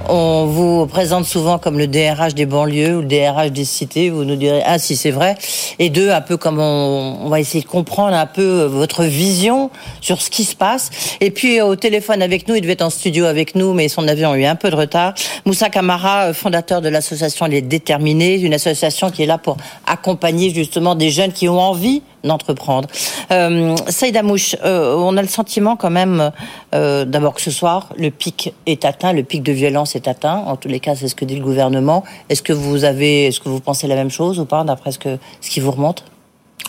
Speaker 12: On vous présente souvent comme le DRH des banlieues ou le DRH des cités. Vous nous direz, ah si c'est vrai. Et deux, un peu comme on, va essayer de comprendre un peu votre vision sur ce qui se passe. Et puis au téléphone avec nous, il devait être en studio avec nous, mais son avion a eu un peu de retard. Moussa Kamara, fondateur de l'association Les Déterminés, une association qui est là pour accompagner justement des jeunes qui ont envie d'entreprendre. Euh, Saïd Amouche, euh, on a le sentiment quand même, euh, d'abord que ce soir, le pic est atteint, le pic de violence est atteint. En tous les cas, c'est ce que dit le gouvernement. Est-ce que vous avez, est-ce que vous pensez la même chose ou pas, d'après ce, ce qui vous remonte?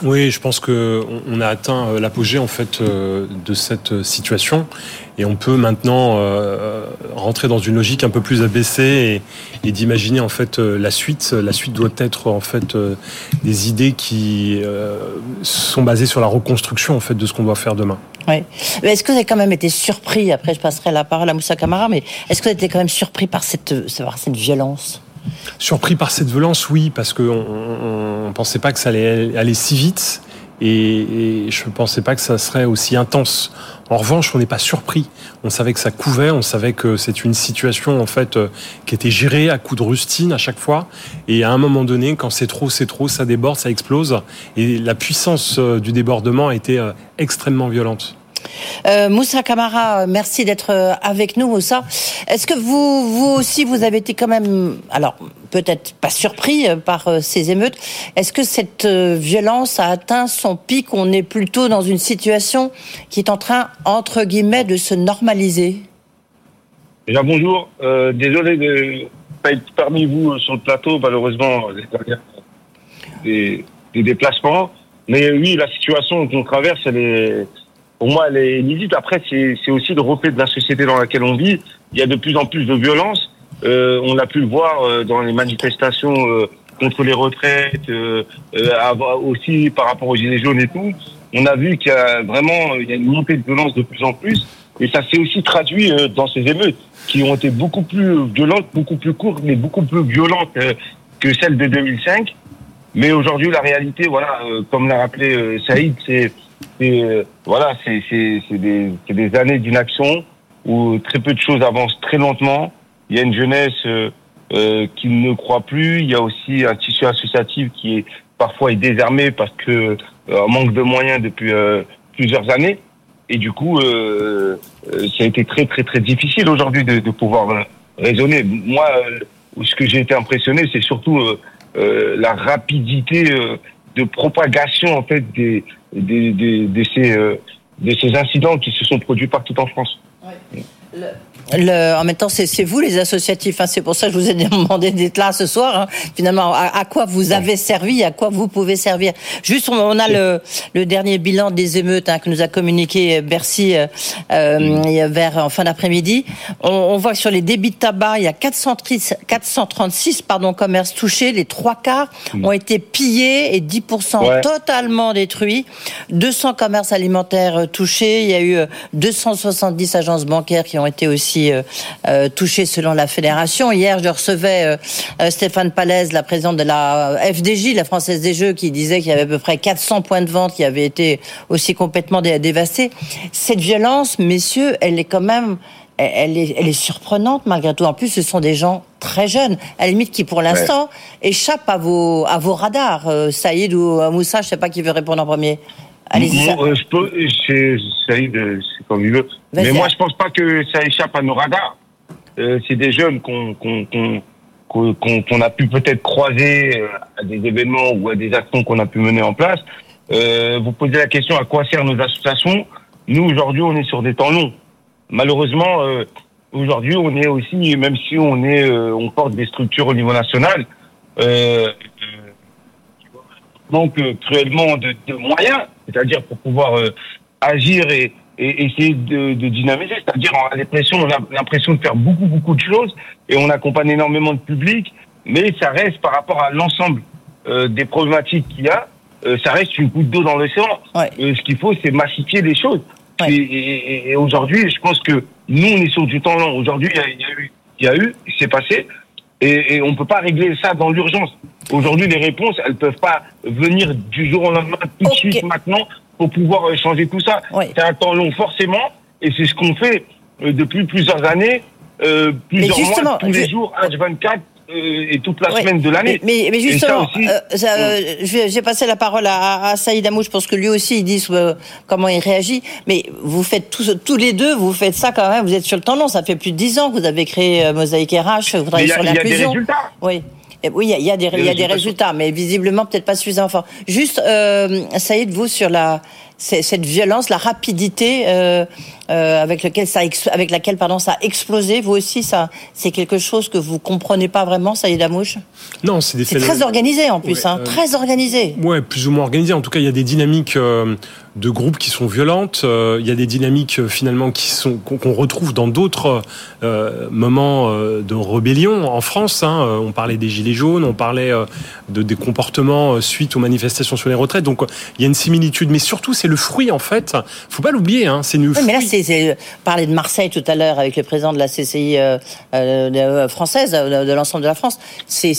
Speaker 14: Oui, je pense que on a atteint euh, l'apogée en fait euh, de cette situation et on peut maintenant euh, rentrer dans une logique un peu plus abaissée et, d'imaginer en fait la suite. La suite doit être en fait des idées qui sont basées sur la reconstruction en fait de ce qu'on doit faire demain.
Speaker 12: Oui. Est-ce que vous avez quand même été surpris Après, je passerai la parole à Moussa Camara, mais est-ce que vous avez été quand même surpris par cette, par cette violence?
Speaker 14: Surpris par cette violence, oui, parce qu'on ne pensait pas que ça allait aller si vite. Et, je ne pensais pas que ça serait aussi intense. En revanche, on n'est pas surpris. On savait que ça couvait, on savait que c'est une situation en fait euh, qui était gérée à coups de rustine à chaque fois. Et à un moment donné, quand c'est trop, c'est trop, ça déborde, ça explose. Et la puissance euh, du débordement a été euh, extrêmement violente.
Speaker 12: Euh, Moussa Kamara, merci d'être euh, avec nous, Moussa. Est-ce que vous, vous aussi, vous avez été quand même, alors peut-être pas surpris euh, par ces émeutes. Est-ce que cette violence a atteint son pic? On est plutôt dans une situation qui est en train, entre guillemets, de se normaliser.
Speaker 15: Déjà bonjour. désolé de ne pas être parmi vous sur le plateau, malheureusement, des, des déplacements. Mais oui, la situation qu'on traverse, elle est, pour moi, elle est. Après, c'est aussi le reflet de la société dans laquelle on vit. Il y a de plus en plus de violence. Euh, on a pu le voir euh, dans les manifestations euh, contre les retraites, euh, aussi par rapport aux gilets jaunes et tout. On a vu qu'il y a vraiment il y a une montée de violence de plus en plus. Et ça s'est aussi traduit dans ces émeutes qui ont été beaucoup plus violentes, beaucoup plus courtes, mais beaucoup plus violentes que celles de 2005. Mais aujourd'hui, la réalité, voilà, comme l'a rappelé Saïd, c'est c'est, euh, voilà, c'est c'est des des années d'inaction où très peu de choses avancent très lentement. Il y a une jeunesse euh, euh, qui ne croit plus. Il y a aussi un tissu associatif qui est parfois est désarmé parce que euh, manque de moyens depuis euh, plusieurs années. Et du coup, euh, ça a été très très très difficile aujourd'hui de, de pouvoir raisonner. Moi, ce que j'ai été impressionné, c'est surtout la rapidité de propagation en fait des, des, des- de ces euh, de ces incidents qui se sont produits partout en France.
Speaker 12: Le- en même temps, c'est vous les associatifs. hein. c'est pour ça que je vous ai (laughs) demandé d'être là ce soir. hein. Finalement, à, à quoi vous avez servi, à quoi vous pouvez servir? Juste, on, on a le, le dernier bilan des émeutes hein, que nous a communiqué Bercy euh, euh, vers en fin d'après-midi. On, on voit que sur les débits de tabac, il y a 430 436 pardon commerces touchés. Les trois quarts ont été pillés et 10%
Speaker 16: Ouais.
Speaker 12: totalement détruits. 200 commerces alimentaires euh, touchés. Il y a eu euh, 270 agences bancaires qui ont été aussi euh, euh, touchées selon la fédération. Hier, je recevais euh, Stéphane Palaise, la présidente de la FDJ, la Française des Jeux, qui disait qu'il y avait à peu près 400 points de vente qui avaient été aussi complètement dé- dévastés. Cette violence, messieurs, elle est quand même... Elle est, elle est surprenante malgré tout. En plus, ce sont des gens très jeunes, à la limite qui, pour l'instant, échappent à vos à vos radars. Euh, Saïd ou Moussa, je sais pas qui veut répondre en premier. Allez-y.
Speaker 15: Euh, je peux, c'est, comme il veut. Mais moi, je pense pas que ça échappe à nos radars. Euh, c'est des jeunes qu'on, qu'on, qu'on- qu'on a pu peut-être croiser euh, à des événements ou à des actions qu'on a pu mener en place. Euh, vous posez la question à quoi servent nos associations. Nous, aujourd'hui, on est sur des temps longs. Malheureusement, euh, aujourd'hui, on est aussi, même si on est, euh, on porte des structures au niveau national, euh, manque euh, cruellement de, de moyens, c'est-à-dire pour pouvoir euh, agir et, et essayer de, de dynamiser. C'est-à-dire, on a l'impression, on a l'impression de faire beaucoup, beaucoup de choses et on accompagne énormément de public, mais ça reste par rapport à l'ensemble euh, des problématiques qu'il y a, euh, ça reste une goutte d'eau dans l'océan. Euh, ce qu'il faut, c'est massifier les choses. Et, et- et- et aujourd'hui, je pense que nous, on est sur du temps long. Aujourd'hui, il y a, il y a eu, il y a eu, c'est passé, et, et on peut pas régler ça dans l'urgence. Aujourd'hui, les réponses, elles peuvent pas venir du jour au lendemain, tout de suite, maintenant, pour pouvoir euh, changer tout ça. C'est un temps long, forcément, et c'est ce qu'on fait euh, depuis plusieurs années, euh, plusieurs mois, tous les jours, H24, euh, et toute la
Speaker 12: Ouais.
Speaker 15: semaine de l'année.
Speaker 12: Mais, mais, justement,
Speaker 15: aussi-
Speaker 12: euh, ça, euh, vais- j'ai passé la parole à, à Saïd Amou. Je pense que lui aussi, il dit euh, comment il réagit. Mais vous faites tous, tous les deux, vous faites ça quand même. Vous êtes sur le temps long. Ça fait plus de dix ans que vous avez créé euh, Mosaïque RH. Vous travaillez sur
Speaker 15: il y a des
Speaker 12: l'inclusion.
Speaker 15: résultats.
Speaker 12: Oui. Et oui, il y a, il y a des, il y a des
Speaker 15: résultats.
Speaker 12: mais visiblement peut-être pas suffisamment forts. Juste, euh, Saïd, vous sur la cette violence, la rapidité euh, euh, avec lequel ça ex- avec laquelle pardon ça a explosé. Vous aussi, ça c'est quelque chose que vous comprenez pas vraiment, Saïd Amouche.
Speaker 14: Non, c'est des
Speaker 12: C'est
Speaker 14: phénomènes-
Speaker 12: très organisé en plus,
Speaker 14: Ouais,
Speaker 12: hein,
Speaker 14: euh,
Speaker 12: très organisé.
Speaker 14: Ouais, plus ou moins organisé. En tout cas, il y a des dynamiques de groupes qui sont violentes. Il y a des dynamiques finalement qui sont qu'on retrouve dans d'autres moments de rébellion en France. Hein. On parlait des gilets jaunes, on parlait de des comportements suite aux manifestations sur les retraites. Donc, il y a une similitude, mais surtout, c'est le fruit en fait. Faut pas l'oublier. Hein. C'est une.
Speaker 12: Oui, mais là, c'est c'est- parler de Marseille tout à l'heure avec le président de la CCI euh, euh, euh, française, de, de l'ensemble de la France. C'est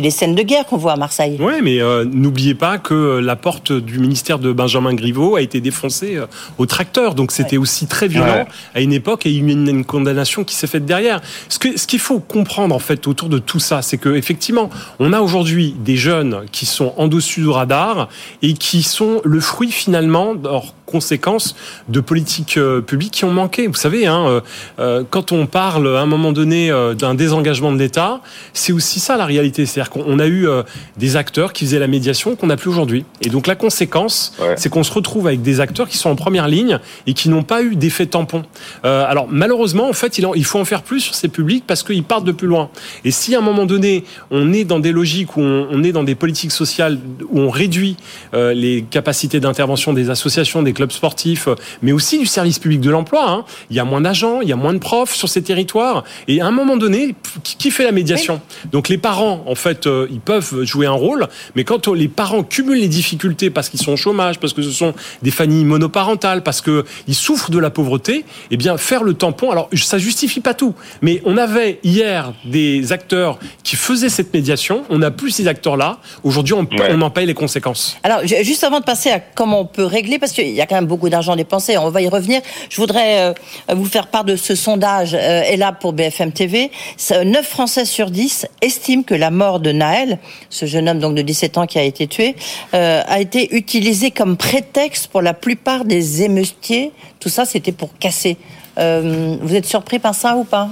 Speaker 12: des scènes de guerre qu'on voit à Marseille.
Speaker 14: Oui, mais euh, n'oubliez pas que euh, la porte du ministère de Benjamin Griveaux a été défoncée euh, au tracteur. Donc c'était aussi très violent
Speaker 15: Ouais.
Speaker 14: à une époque et une, une condamnation qui s'est faite derrière. Ce qu'il faut comprendre en fait autour de tout ça, c'est que effectivement, on a aujourd'hui des jeunes qui sont en dessus du radar et qui sont le fruit finalement. Alors, conséquence de politiques euh, publiques qui ont manqué. Vous savez, hein, euh, euh, quand on parle à un moment donné d'un désengagement de l'État, c'est aussi ça la réalité. C'est-à-dire qu'on a eu des acteurs qui faisaient la médiation qu'on n'a plus aujourd'hui. Et donc la conséquence, c'est qu'on se retrouve avec des acteurs qui sont en première ligne et qui n'ont pas eu d'effet tampon. alors malheureusement, en fait, il, faut en faire plus sur ces publics parce qu'ils partent de plus loin. Et si à un moment donné, on est dans des logiques où on, est dans des politiques sociales où on réduit les capacités d'intervention des associations, des clubs sportifs, mais aussi du service public de l'emploi. Hein. Il y a moins d'agents, il y a moins de profs sur ces territoires. Et à un moment donné, qui fait la médiation? Donc les parents, en fait, euh, ils peuvent jouer un rôle, mais quand les parents cumulent les difficultés parce qu'ils sont au chômage, parce que ce sont des familles monoparentales, parce qu'ils souffrent de la pauvreté, eh bien faire le tampon, alors ça justifie pas tout, mais on avait hier des acteurs qui faisaient cette médiation, on n'a plus ces acteurs-là, aujourd'hui on, on en paye les conséquences.
Speaker 12: Alors juste avant de passer à comment on peut régler, parce qu'il y a quand même beaucoup d'argent dépensé, on va y revenir. Je voudrais euh, vous faire part de ce sondage euh, là pour BFM TV. 9 Français sur 10 estiment que la mort de Naël, ce jeune homme donc de 17 ans qui a été tué, euh, a été utilisé comme prétexte pour la plupart des émeutiers. Tout ça, c'était pour casser. vous êtes surpris par ça ou pas?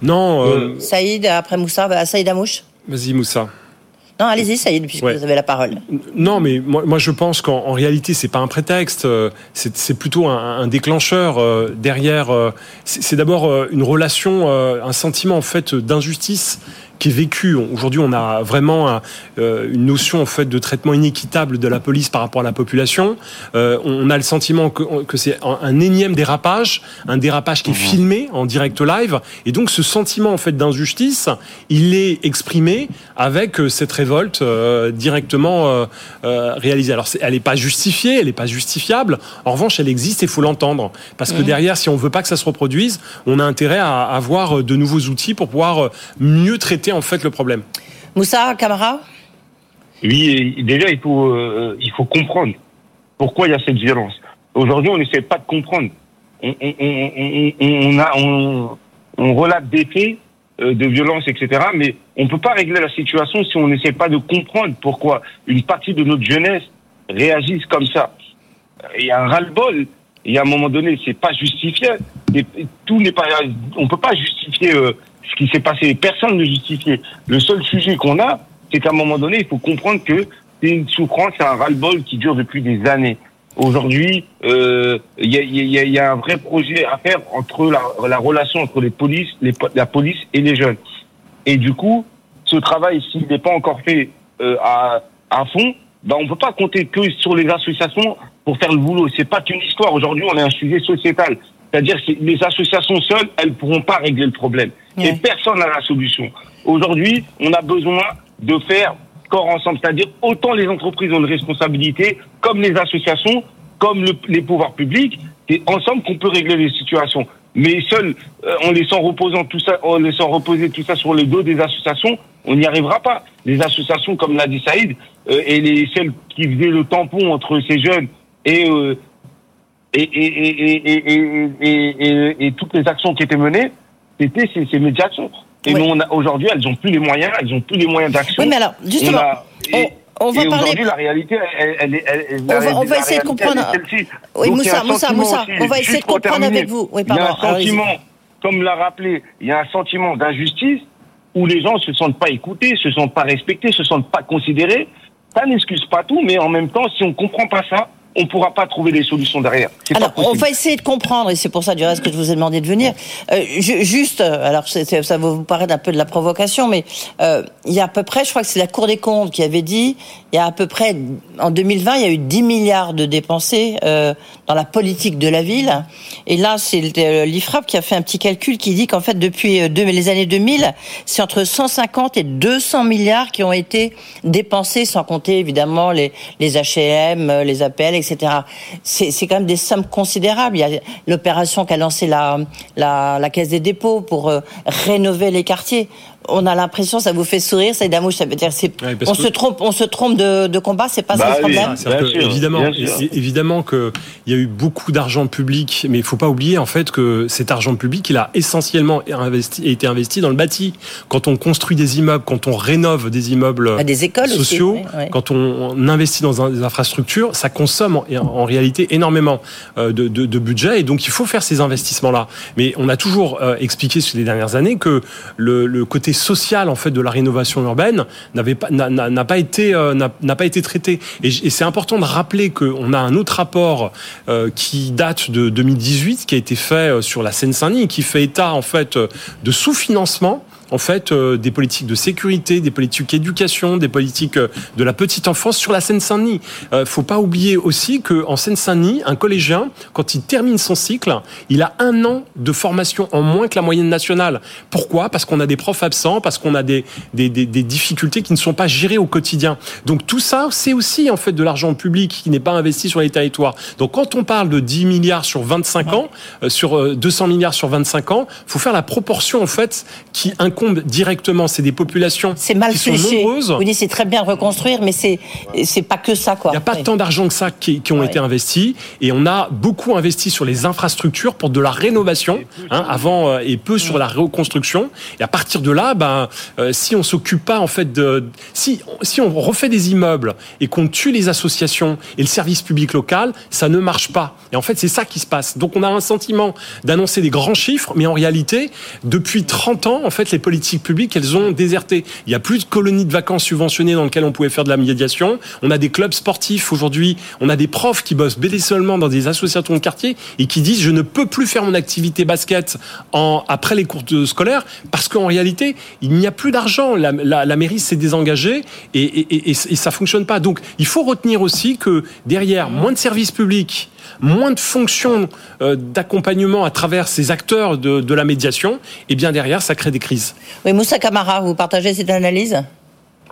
Speaker 14: Non.
Speaker 12: Saïd, après Moussa, Saïd Amouche
Speaker 14: Vas-y Moussa.
Speaker 12: Non, allez-y, ça y est, puisque vous avez la parole.
Speaker 14: Non, mais moi, moi je pense qu'en réalité, c'est pas un prétexte, euh, c'est plutôt un, un déclencheur euh, derrière. Euh, c'est d'abord une relation, un sentiment en fait d'injustice qui est vécu. Aujourd'hui, on a vraiment euh, une notion en fait de traitement inéquitable de la police par rapport à la population. Euh, on a le sentiment que, que c'est un, énième dérapage, un dérapage qui est mmh. filmé en direct live, et donc ce sentiment en fait d'injustice, il est exprimé avec euh, cette révolte directement réalisée. Alors, elle n'est pas justifiée, elle n'est pas justifiable. En revanche, elle existe et il faut l'entendre, parce que mmh. derrière, si on veut pas que ça se reproduise, on a intérêt à avoir de nouveaux outils pour pouvoir mieux traiter en fait le problème.
Speaker 12: Moussa Camara
Speaker 15: Oui, déjà il faut euh, il faut comprendre pourquoi il y a cette violence. Aujourd'hui, on n'essaie pas de comprendre. On, on, a, on, relate des faits euh, de violence, etc. Mais on ne peut pas régler la situation si on n'essaie pas de comprendre pourquoi une partie de notre jeunesse réagisse comme ça. Il y a un ras-le-bol. Il y a un moment donné, c'est pas justifié. tout n'est pas. On peut pas justifier euh, ce qui s'est passé. Personne ne justifie. Le seul sujet qu'on a, c'est qu'à un moment donné, il faut comprendre que c'est une souffrance, c'est un ras-le-bol qui dure depuis des années. Aujourd'hui, euh, il y, a, y, a, y, a, un vrai projet à faire entre la, la relation entre les polices, la police et les jeunes. Et du coup, ce travail, s'il n'est pas encore fait euh, à, à fond, ben on ne peut pas compter que sur les associations pour faire le boulot. C'est pas qu'une histoire. Aujourd'hui, on est un sujet sociétal. C'est-à-dire que les associations seules, elles pourront pas régler le problème. Et personne n'a la solution. Aujourd'hui, on a besoin de faire corps ensemble. C'est-à-dire autant les entreprises ont une responsabilité, comme les associations, comme les pouvoirs publics. C'est ensemble qu'on peut régler les situations. Mais seul, euh, en laissant reposant tout ça, en laissant reposer tout ça sur les dos des associations, on n'y arrivera pas. Les associations, comme l'a dit Saïd, euh, et les celles qui faisaient le tampon entre ces jeunes et euh, et, et, et, et, toutes les actions qui étaient menées, c'était ces, ces médiations. Et nous, aujourd'hui, elles n'ont plus les moyens, elles n'ont plus les moyens d'action.
Speaker 12: Oui, mais alors, justement, on, va parler.
Speaker 15: Aujourd'hui, la réalité, elle, elle,
Speaker 12: on, va, on va essayer de comprendre. Oui, Moussa, Moussa, Moussa, on va essayer de comprendre avec vous. Oui,
Speaker 15: pardon. Il y a un sentiment, comme l'a rappelé, il y a un sentiment d'injustice où les gens se sentent pas écoutés, se sentent pas respectés, se sentent pas considérés. Ça n'excuse pas tout, mais en même temps, si on comprend pas ça, on ne pourra pas trouver des solutions derrière.
Speaker 12: Alors, on va essayer de comprendre, et c'est pour ça du reste que je vous ai demandé de venir. Euh, juste, alors ça va vous paraître un peu de la provocation, mais euh, il y a à peu près, je crois que c'est la Cour des comptes qui avait dit, il y a à peu près, en 2020, il y a eu 10 milliards de dépensés euh, dans la politique de la ville. Et là, c'est l'IFRAP qui a fait un petit calcul qui dit qu'en fait, depuis les années 2000, c'est entre 150 et 200 milliards qui ont été dépensés, sans compter évidemment les, les HM, les APL, etc. C'est quand même des sommes considérables. Il y a l'opération qu'a lancée la, Caisse des dépôts pour euh, rénover les quartiers on a l'impression, ça vous fait sourire, ça Damouche, ça veut dire c'est, on se trompe, on se trompe de, de combat, c'est pas ça le bah problème.
Speaker 14: évidemment, évidemment que il y a eu beaucoup d'argent public, mais il faut pas oublier en fait que cet argent public, il a essentiellement investi, été investi dans le bâti. Quand on construit des immeubles, quand on rénove des immeubles
Speaker 12: des écoles
Speaker 14: sociaux, quand on, investit dans des infrastructures, ça consomme en, en réalité énormément euh, de, de, de, budget et donc il faut faire ces investissements-là. Mais on a toujours euh, expliqué sur les dernières années que le, le, côté social en fait de la rénovation urbaine n'avait pas n'a pas été euh, n'a pas été traité. Et, c'est important de rappeler qu'on a un autre rapport euh, qui date de 2018 qui a été fait sur la Seine-Saint-Denis qui fait état en fait de sous-financement en fait euh, des politiques de sécurité, des politiques d'éducation, des politiques euh, de la petite enfance sur la Seine-Saint-Denis. Euh, faut pas oublier aussi que en Seine-Saint-Denis, un collégien, quand il termine son cycle, il a un an de formation en moins que la moyenne nationale. Pourquoi? Parce qu'on a des profs absents, parce qu'on a des, des, des, des, difficultés qui ne sont pas gérées au quotidien. Donc tout ça, c'est aussi en fait de l'argent public qui n'est pas investi sur les territoires. Donc quand on parle de 10 milliards sur 25 ans, euh, sur 200 milliards sur 25 ans, faut faire la proportion en fait qui incombe directement. C'est des populations
Speaker 12: c'est mal
Speaker 14: qui sont nombreuses.
Speaker 12: Vous dites c'est très bien reconstruire, mais c'est c'est pas que ça quoi.
Speaker 14: Il n'y a pas tant d'argent que ça qui, qui ont été investis et on a beaucoup investi sur les infrastructures pour de la rénovation hein, avant euh, et peu sur la reconstruction. Et à partir de là, ben euh, si on s'occupe pas en fait de si si on refait des immeubles et qu'on tue les associations et le service public local, ça ne marche pas. Et en fait, c'est ça qui se passe. Donc on a un sentiment d'annoncer des grands chiffres, mais en réalité, depuis 30 ans, en fait, les politiques publiques, elles ont déserté. Il n'y a plus de colonies de vacances subventionnées dans lesquelles on pouvait faire de la médiation. On a des clubs sportifs aujourd'hui. On a des profs qui bossent bénévolement dans des associations de quartier et qui disent je ne peux plus faire mon activité basket après les cours scolaires parce qu'en réalité, il n'y a plus d'argent. La, mairie s'est désengagée et, et, et, et ça fonctionne pas. Donc, il faut retenir aussi que derrière moins de services publics, moins de fonctions euh, d'accompagnement à travers ces acteurs de, de, la médiation, et bien derrière, ça crée des crises.
Speaker 12: Oui, Moussa Kamara, vous partagez cette analyse?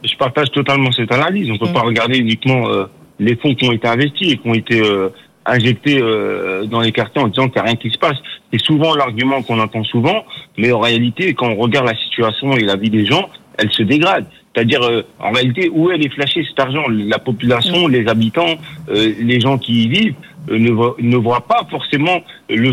Speaker 15: Je partage totalement cette analyse. On ne peut
Speaker 12: Mm.
Speaker 15: pas regarder uniquement euh, les fonds qui ont été investis et qui ont été euh, injectés euh, dans les quartiers en disant qu'il n'y a rien qui se passe. C'est souvent l'argument qu'on entend souvent, mais en réalité, quand on regarde la situation et la vie des gens, elle se dégrade. C'est-à-dire, euh, en réalité, où elle est flashée cet argent La population, les habitants, euh, les gens qui y vivent ne, voient, ne pas forcément le,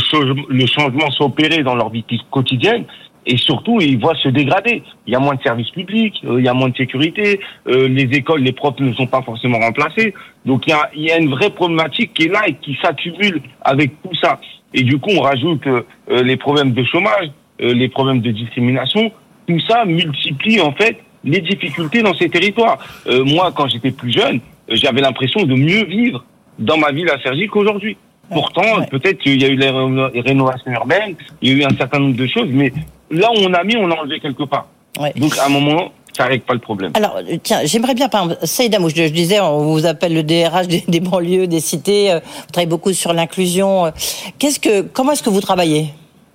Speaker 15: le changement s'opérer dans leur vie quotidienne. Et surtout, ils voient se dégrader. Il y a moins de services publics, euh, il y a moins de sécurité, euh, les écoles, les profs ne sont pas forcément remplacés. Donc il y a, il y a une vraie problématique qui est là et qui s'accumule avec tout ça. Et du coup, on rajoute euh, euh, les problèmes de chômage, euh, les problèmes de discrimination. Tout ça multiplie en fait les difficultés dans ces territoires. Euh, moi, quand j'étais plus jeune, j'avais l'impression de mieux vivre dans ma ville à Cergy qu'aujourd'hui. Pourtant, peut-être qu'il y a eu les réno- les rénovations urbaines, il y a eu un certain nombre de choses, mais là où on a mis, on a enlevé quelque part. Donc, à un moment, ça règle pas le problème.
Speaker 12: Alors, euh, tiens, j'aimerais bien, par exemple, Saïd Amouche, je, disais, on vous appelle le DRH des, des banlieues, des cités, euh, vous travaillez beaucoup sur l'inclusion. euh. Qu'est-ce que, comment est-ce que vous travaillez?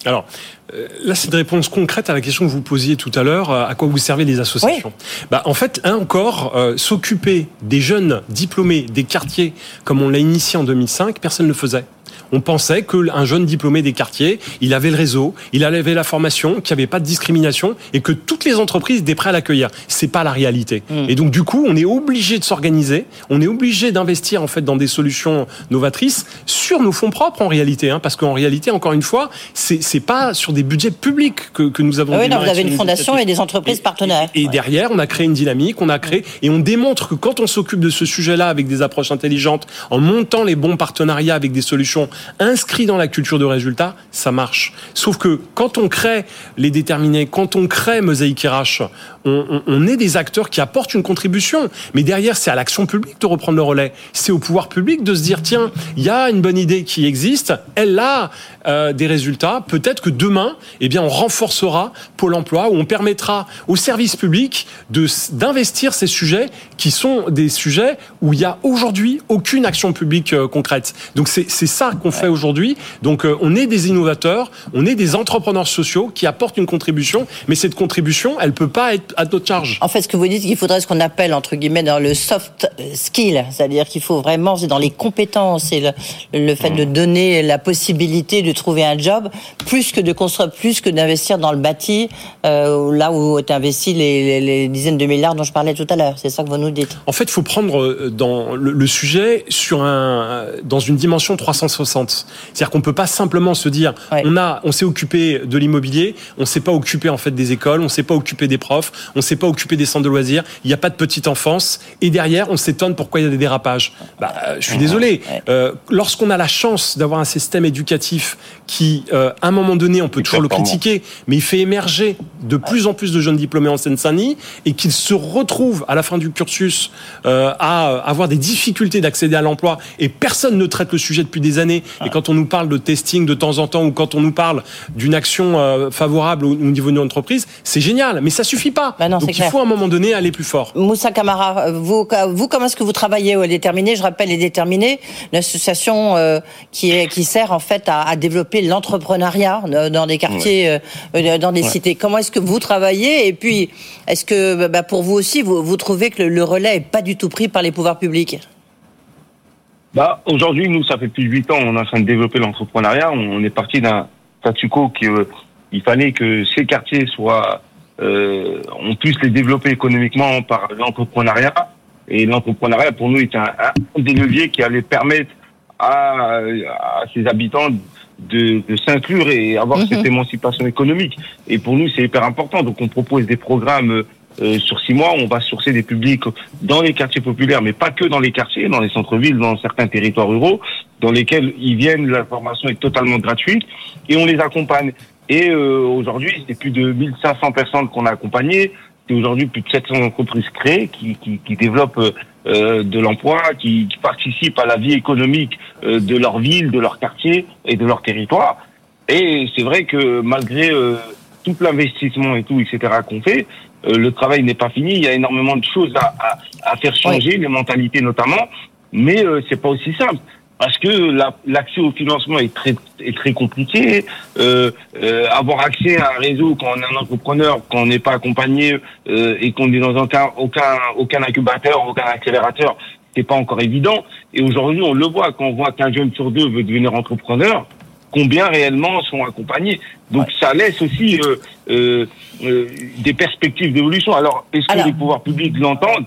Speaker 14: Alors, euh, là, c'est une réponse concrète à la question que vous posiez tout à l'heure. euh, À quoi vous servez les associations bah, En fait, un encore, euh, s'occuper des jeunes diplômés des quartiers, comme on l'a initié en 2005, personne ne le faisait. On pensait qu'un jeune diplômé des quartiers, il avait le réseau, il avait la formation, qu'il n'y avait pas de discrimination et que toutes les entreprises étaient prêtes à l'accueillir. C'est pas la réalité. Et donc du coup, on est obligé de s'organiser, on est obligé d'investir en fait dans des solutions novatrices sur nos fonds propres en réalité, hein, parce qu'en réalité, encore une fois, c'est c'est pas sur des budgets publics que, que nous avons.
Speaker 12: Ah oui, non, vous avez une fondation et des entreprises partenaires.
Speaker 14: et derrière, on a créé une dynamique, on a créé et on démontre que quand on s'occupe de ce sujet-là avec des approches intelligentes, en montant les bons partenariats avec des solutions inscrites dans la culture de résultat, ça marche. Sauf que quand on crée les déterminés, quand on crée Mosaïque RH, on, est des acteurs qui apportent une contribution. Mais derrière, c'est à l'action publique de reprendre le relais. C'est au pouvoir public de se dire tiens, il y a une bonne idée qui existe, elle a euh, des résultats. Peut-être que demain, eh bien, on renforcera Pôle Emploi ou on permettra aux services publics d'investir ces sujets qui sont des sujets où il y a aujourd'hui aucune action publique euh, concrète. Donc c'est c'est ça qu'on fait aujourd'hui. Donc euh, on est des innovateurs, on est des entrepreneurs sociaux qui apportent une contribution, mais cette contribution, elle peut pas être à notre charge.
Speaker 12: En fait, ce que vous dites, qu'il faudrait ce qu'on appelle, entre guillemets, dans le soft skill, c'est-à-dire qu'il faut vraiment, c'est dans les compétences et le, le fait de donner la possibilité de trouver un job, plus que de construire, plus que d'investir dans le bâti, euh, là où est investi les, les- les dizaines de milliards dont je parlais tout à l'heure. C'est ça que vous nous dites.
Speaker 14: En fait, il faut prendre euh, dans le, le sujet sur un, dans une dimension 360 croissante. C'est-à-dire qu'on peut pas simplement se dire, on a, on s'est occupé de l'immobilier, on s'est pas occupé en fait des écoles, on s'est pas occupé des profs, on s'est pas occupé des centres de loisirs. Il n'y a pas de petite enfance. Et derrière, on s'étonne pourquoi il y a des dérapages. Bah, je suis désolé. Euh, lorsqu'on a la chance d'avoir un système éducatif qui, euh, à un moment donné, on peut toujours le critiquer, mais il fait émerger de plus en plus de jeunes diplômés en Seine-Saint-Denis et qu'ils se retrouvent à la fin du cursus euh, à avoir des difficultés d'accéder à l'emploi et personne ne traite le sujet depuis des années. Et quand on nous parle de testing de temps en temps ou quand on nous parle d'une action euh, favorable au, niveau de l'entreprise, c'est génial, mais ça suffit pas.
Speaker 12: Bah non,
Speaker 14: Donc
Speaker 12: c'est
Speaker 14: il
Speaker 12: clair.
Speaker 14: faut à un moment donné aller plus fort.
Speaker 12: Moussa Camara, vous, vous comment est-ce que vous travaillez au Déterminé Je rappelle les Déterminés, l'association euh, qui, est, qui sert en fait à, à développer l'entrepreneuriat euh, dans des quartiers, euh, euh, dans des
Speaker 15: Ouais.
Speaker 12: cités. Comment est-ce que vous travaillez? Et puis, est-ce que bah, pour vous aussi, vous, vous trouvez que le, le relais est pas du tout pris par les pouvoirs publics?
Speaker 15: Bah, aujourd'hui, nous, ça fait plus de huit ans, on est en train de développer l'entrepreneuriat. On est parti d'un statu quo qui, euh, il fallait que ces quartiers soient, euh, on puisse les développer économiquement par l'entrepreneuriat. Et l'entrepreneuriat, pour nous, est un, un des leviers qui allait permettre à, à ses habitants de, de s'inclure et avoir
Speaker 12: Mhm.
Speaker 15: cette émancipation économique. Et pour nous, c'est hyper important. Donc, on propose des programmes euh, sur six mois. On va sourcer des publics dans les quartiers populaires, mais pas que dans les quartiers, dans les centres-villes, dans certains territoires ruraux, dans lesquels ils viennent. La formation est totalement gratuite et on les accompagne. Et euh, aujourd'hui, c'est plus de 1500 personnes qu'on a accompagnées. C'est aujourd'hui plus de 700 entreprises créées qui, qui, qui développent euh, de l'emploi, qui, qui participent à la vie économique euh, de leur ville, de leur quartier et de leur territoire. Et c'est vrai que malgré euh, tout l'investissement et tout, etc. qu'on fait, euh, le travail n'est pas fini. Il y a énormément de choses à, à, à faire changer, les mentalités notamment. Mais euh, c'est pas aussi simple parce que la- l'accès au financement est très est très compliqué. Euh, euh, avoir accès à un réseau quand on est un entrepreneur, quand on n'est pas accompagné euh, et qu'on est dans aucun aucun aucun incubateur, aucun accélérateur, c'est pas encore évident. Et aujourd'hui, on le voit quand on voit qu'un jeune sur deux veut devenir entrepreneur. Combien réellement sont accompagnés Donc ça laisse aussi euh, euh, euh, des perspectives d'évolution. Alors est-ce que
Speaker 12: Alors-
Speaker 15: les pouvoirs publics l'entendent?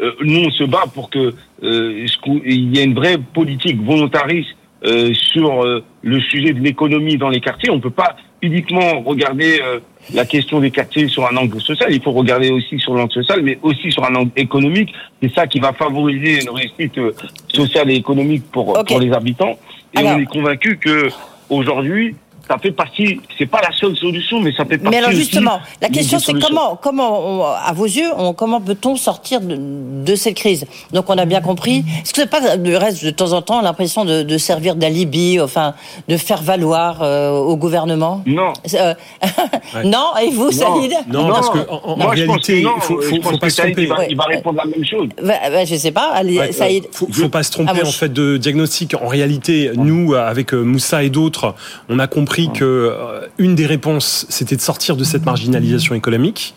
Speaker 15: Euh, nous, on se bat pour que euh, il y ait une vraie politique volontariste euh, sur euh, le sujet de l'économie dans les quartiers. On peut pas uniquement regarder euh, la question des quartiers sur un angle social. Il faut regarder aussi sur l'angle social, mais aussi sur un angle économique. C'est ça qui va favoriser une réussite euh, sociale et économique pour, pour les habitants. Et
Speaker 12: Alors-
Speaker 15: on est convaincu que aujourd'hui, ça fait partie. C'est pas la seule solution, mais ça fait partie.
Speaker 12: Mais alors
Speaker 15: aussi
Speaker 12: justement, la question c'est comment, comment, on- à vos yeux, on- comment peut-on sortir de, de cette crise? Donc on a bien compris. Est-ce que c'est pas du reste de temps en temps l'impression de, de servir d'alibi, enfin, de faire valoir euh, au gouvernement?
Speaker 15: Non.
Speaker 12: Euh, (laughs) non. Et vous, Saïd?
Speaker 14: Non, parce que en, en
Speaker 15: Moi, je pense que
Speaker 14: réalité,
Speaker 15: non.
Speaker 14: il faut,
Speaker 15: Je
Speaker 14: faut, pas se tromper.
Speaker 15: il va, il va répondre la même chose.
Speaker 12: Bah, bah, Je sais pas. Allez,
Speaker 14: Ouais,
Speaker 12: Saïd.
Speaker 14: euh, faut, faut pas se tromper
Speaker 12: Ah,
Speaker 14: en fait de diagnostic. En réalité, nous, avec euh, Moussa et d'autres, on a compris que euh, une des réponses, c'était de sortir de cette marginalisation économique.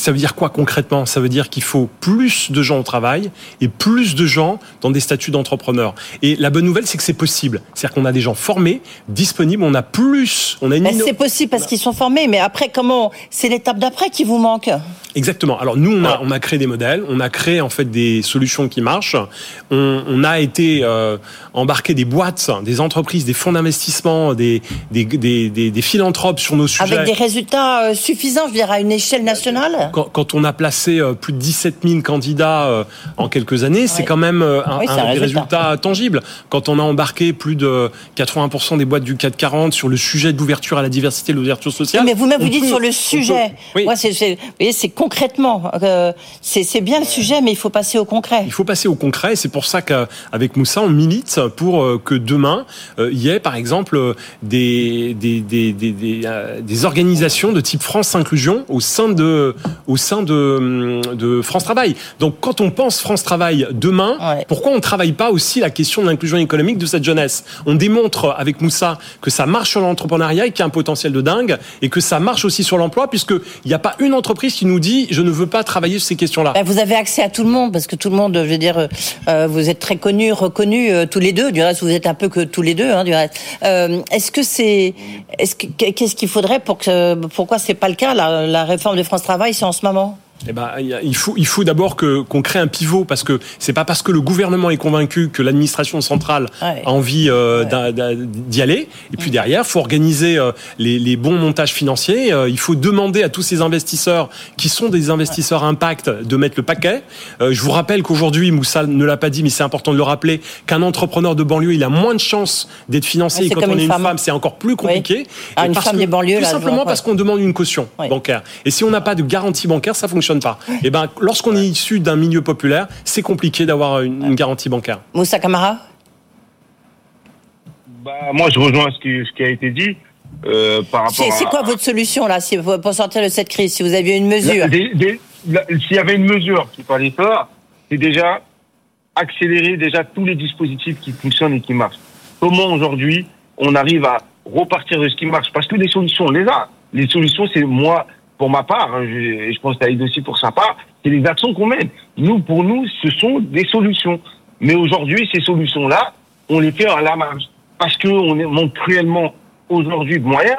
Speaker 14: Ça veut dire quoi concrètement? Ça veut dire qu'il faut plus de gens au travail et plus de gens dans des statuts d'entrepreneurs. Et la bonne nouvelle, c'est que c'est possible. C'est-à-dire qu'on a des gens formés, disponibles, on a plus, on a une inno-
Speaker 12: c'est possible parce qu'ils sont formés. Mais après, comment? C'est l'étape d'après qui vous manque.
Speaker 14: Exactement. Alors nous, on a, on a créé des modèles, on a créé en fait des solutions qui marchent. On, on a été euh, embarquer des boîtes, des entreprises, des fonds d'investissement, des, des, des, des, des philanthropes sur nos sujets.
Speaker 12: Avec des résultats euh, suffisants, je veux dire, à une échelle nationale
Speaker 14: Quand, quand on a placé euh, plus de 17 000 candidats euh, en quelques années, c'est quand même euh, un,
Speaker 12: Oui,
Speaker 14: un
Speaker 12: un
Speaker 14: des
Speaker 12: résultat.
Speaker 14: résultats tangibles. Quand on a embarqué plus de 80% des boîtes du CAC 40 sur le sujet de l'ouverture à la diversité, de l'ouverture sociale.
Speaker 12: Mais vous-même, vous dites
Speaker 14: peut-
Speaker 12: sur le
Speaker 14: peut-
Speaker 12: sujet.
Speaker 14: oui.
Speaker 12: Moi, c'est, c'est- vous voyez, c'est concrètement. euh, c'est, bien le sujet, mais il faut passer au concret.
Speaker 14: Il faut passer au concret. C'est pour ça qu'avec Moussa, on milite pour que demain, euh, il y ait, par exemple, des, des, des, des, des, euh, des organisations de type France Inclusion au sein de, au sein de, de France Travail. Donc, quand on pense France Travail demain, pourquoi on ne travaille pas aussi la question de l'inclusion économique de cette jeunesse? On démontre avec Moussa que ça marche sur l'entrepreneuriat et qu'il y a un potentiel de dingue et que ça marche aussi sur l'emploi puisqu'il n'y a pas une entreprise qui nous dit je ne veux pas travailler sur ces questions-là.
Speaker 12: Ben, vous avez accès à tout le monde parce que tout le monde, je veux dire, euh, vous êtes très connus, reconnus euh, tous les deux. Du reste, vous êtes un peu que tous les deux. Hein, du reste, Euh, est-ce que c'est, est-ce que qu'est-ce qu'il faudrait pour que, pourquoi c'est pas le cas la, la réforme de France Travail, en ce moment?
Speaker 14: Eh ben, il faut, il faut d'abord que qu'on crée un pivot parce que c'est pas parce que le gouvernement est convaincu que l'administration centrale
Speaker 12: Ouais.
Speaker 14: a envie euh, d'y aller. Et puis derrière, faut organiser euh, les, les bons montages financiers. Euh, il faut demander à tous ces investisseurs qui sont des investisseurs impact de mettre le paquet. Je vous rappelle qu'aujourd'hui, Moussa ne l'a pas dit, mais c'est important de le rappeler, qu'un entrepreneur de banlieue, il a moins de chances d'être financé. Et quand on est une
Speaker 12: femme.
Speaker 14: femme, c'est encore plus compliqué.
Speaker 12: Ah,
Speaker 14: Et
Speaker 12: une
Speaker 14: parce
Speaker 12: femme
Speaker 14: que-
Speaker 12: des banlieues,
Speaker 14: Tout
Speaker 12: là,
Speaker 14: simplement parce qu'on demande une caution bancaire. Et si on n'a pas de garantie bancaire, ça fonctionne pas. Et ben, lorsqu'on est issu d'un milieu populaire, c'est compliqué d'avoir une, une garantie bancaire.
Speaker 12: Moussa Kamara
Speaker 15: Bah, moi, je rejoins ce qui, ce qui a été dit euh, par rapport
Speaker 12: C'est c'est
Speaker 15: à-
Speaker 12: quoi votre solution là si, pour, sortir de cette crise Si vous aviez une mesure
Speaker 15: S'il y avait une mesure qu'il fallait faire, c'est déjà accélérer déjà tous les dispositifs qui fonctionnent et qui marchent. Comment aujourd'hui on arrive à repartir de ce qui marche? Parce que les solutions, on les a. Les solutions, c'est moi, pour ma part, hein, je, pense ça aide aussi pour sa part, c'est les actions qu'on mène. Nous, pour nous, ce sont des solutions. Mais aujourd'hui, ces solutions-là, on les fait à la marge. Parce qu'on manque cruellement aujourd'hui de moyens.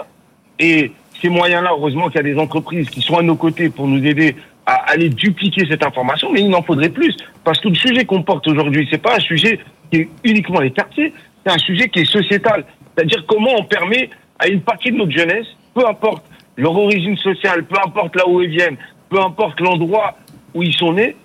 Speaker 15: Et ces moyens-là, heureusement qu'il y a des entreprises qui sont à nos côtés pour nous aider à aller dupliquer cette information, mais il en faudrait plus. Parce que le sujet qu'on porte aujourd'hui, c'est pas un sujet qui est uniquement les quartiers, c'est un sujet qui est sociétal. C'est-à-dire comment on permet à une partie de notre jeunesse, peu importe leur origine sociale, peu importe là où ils viennent, peu importe l'endroit où ils sont nés,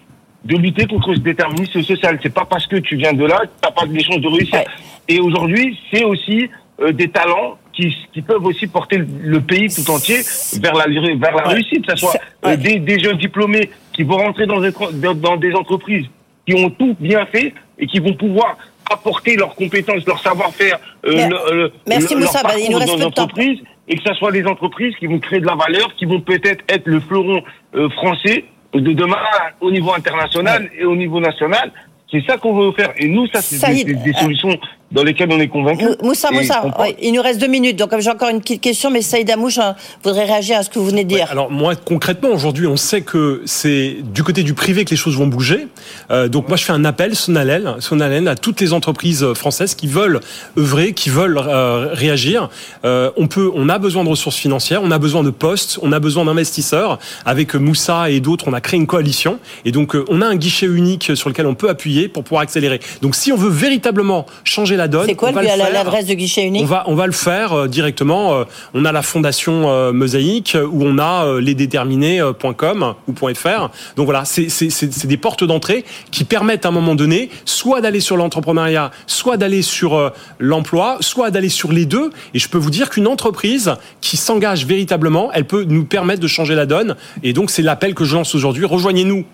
Speaker 15: de lutter contre ce déterminisme social. C'est pas parce que tu viens de là que t'as pas des chances de réussir. Et aujourd'hui, c'est aussi euh, des talents qui, qui peuvent aussi porter le, pays tout entier vers la, vers la réussite. Que ce soit euh, des, des jeunes diplômés qui vont rentrer dans des, dans des entreprises qui ont tout bien fait et qui vont pouvoir apporter leurs compétences, leur savoir-faire, euh, le-
Speaker 12: Merci,
Speaker 15: le- leur.
Speaker 12: Bah, il nous
Speaker 15: parcours
Speaker 12: reste
Speaker 15: dans l'entreprise et que ce soit des entreprises qui vont créer de la valeur, qui vont peut-être être le fleuron euh, français de demain au niveau international et au niveau national. C'est ça qu'on veut faire. Et nous, ça, c'est des, des- des solutions dans lesquelles on est convaincus.
Speaker 12: Mou- Moussa, Moussa, il nous reste deux minutes, donc j'ai encore une petite question, mais Saïd Amouche hein, voudrait réagir à ce que vous venez de dire.
Speaker 14: Alors moi concrètement aujourd'hui on sait que c'est du côté du privé que les choses vont bouger. Euh, donc moi je fais un appel sonalène, sonalène à toutes les entreprises françaises qui veulent œuvrer, qui veulent euh, réagir. Euh, on peut, on a besoin de ressources financières, on a besoin de postes, on a besoin d'investisseurs. Avec Moussa et d'autres, on a créé une coalition et donc euh, on a un guichet unique sur lequel on peut appuyer pour pouvoir accélérer. Donc si on veut véritablement changer la donne,
Speaker 12: C'est quoi
Speaker 14: on va
Speaker 12: le-
Speaker 14: le faire.
Speaker 12: l'adresse de guichet unique
Speaker 14: On va, on va le faire euh, directement. euh, on a la fondation euh, Mosaïque où on a lesdéterminés.com ou .fr. Donc voilà, c'est des portes d'entrée qui permettent à un moment donné soit d'aller sur l'entrepreneuriat, soit d'aller sur l'emploi, soit d'aller sur les deux. Et je peux vous dire qu'une entreprise qui s'engage véritablement, elle peut nous permettre de changer la donne. Et donc c'est l'appel que je lance aujourd'hui. Rejoignez-nous.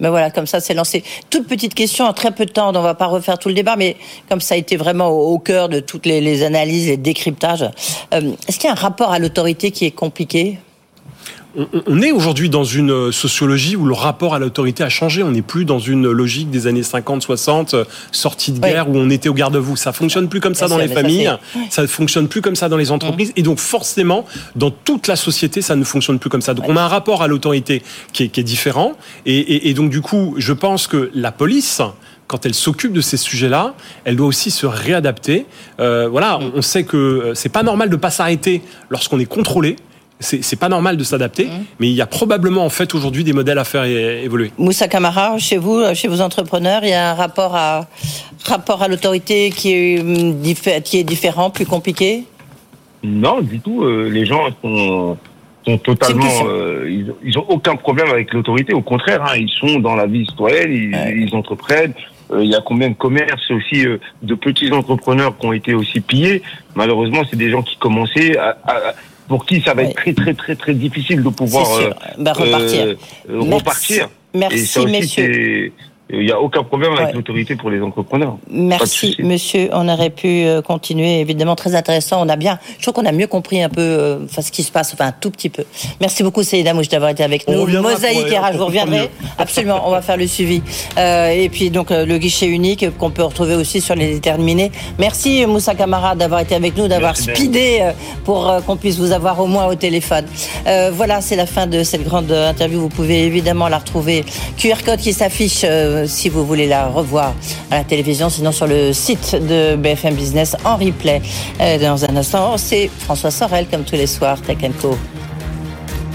Speaker 12: Mais voilà, comme ça, c'est lancé. Toute petite question, en très peu de temps, on va pas refaire tout le débat, mais comme ça a été vraiment au, cœur de toutes les, les analyses et décryptages, euh, est-ce qu'il y a un rapport à l'autorité qui est compliqué?
Speaker 14: On- on est aujourd'hui dans une euh, sociologie où le rapport à l'autorité a changé. On n'est plus dans une logique des années 50, 60, euh, sortie de guerre où on était au garde-vous. Ça fonctionne plus comme ça dans les
Speaker 12: ça,
Speaker 14: familles. Ça fonctionne plus comme ça dans les entreprises. Et donc, forcément, dans toute la société, ça ne fonctionne plus comme ça. Donc, on a un rapport à l'autorité qui est, qui est différent. Et, et- et donc, du coup, je pense que la police, quand elle s'occupe de ces sujets-là, elle doit aussi se réadapter. Euh, voilà, on, on sait que c'est pas normal de pas s'arrêter lorsqu'on est contrôlé. C'est pas normal de s'adapter, mais il y a probablement en fait aujourd'hui des modèles à faire évoluer.
Speaker 12: Moussa Kamara, chez vous, euh, chez vos entrepreneurs, il y a un rapport à, rapport à l'autorité qui est, diffé- qui est différent, plus compliqué?
Speaker 15: Non, du tout. euh, les gens sont, sont totalement. euh, ils, ils ont aucun problème avec l'autorité. Au contraire, hein, ils sont dans la vie citoyenne, ils, ils entreprennent. Euh, il y a combien de commerces aussi euh, de petits entrepreneurs qui ont été aussi pillés? Malheureusement, c'est des gens qui commençaient à- à- pour qui ça va être très très très très difficile de pouvoir
Speaker 12: sûr. Bah, repartir.
Speaker 15: euh, euh,
Speaker 12: Merci.
Speaker 15: repartir.
Speaker 12: Merci,
Speaker 15: ça aussi,
Speaker 12: messieurs.
Speaker 15: Il n'y a aucun problème avec
Speaker 12: Ouais.
Speaker 15: l'autorité pour les entrepreneurs.
Speaker 12: Merci, monsieur. On aurait pu euh, continuer, évidemment, très intéressant. On a bien, je trouve qu'on a mieux compris un peu euh, enfin, ce qui se passe, enfin un tout petit peu. Merci beaucoup, Céline Amouche, d'avoir été avec
Speaker 16: On
Speaker 12: nous. Mosaïque RH, vous
Speaker 16: pour
Speaker 12: reviendrez. (laughs) Absolument, on va faire le suivi. Euh, et puis, donc, euh, le guichet unique euh, qu'on peut retrouver aussi sur les déterminés. Merci, euh, Moussa Kamara, d'avoir été avec nous, d'avoir
Speaker 16: Merci,
Speaker 12: speedé euh, pour euh, qu'on puisse vous avoir au moins au téléphone. Euh, voilà, c'est la fin de cette grande euh, interview. Vous pouvez évidemment la retrouver. QR code qui s'affiche euh, si vous voulez la revoir à la télévision, sinon sur le site de BFM Business en replay. Euh, dans un instant, c'est François Sorel, comme tous les soirs, Tech Co.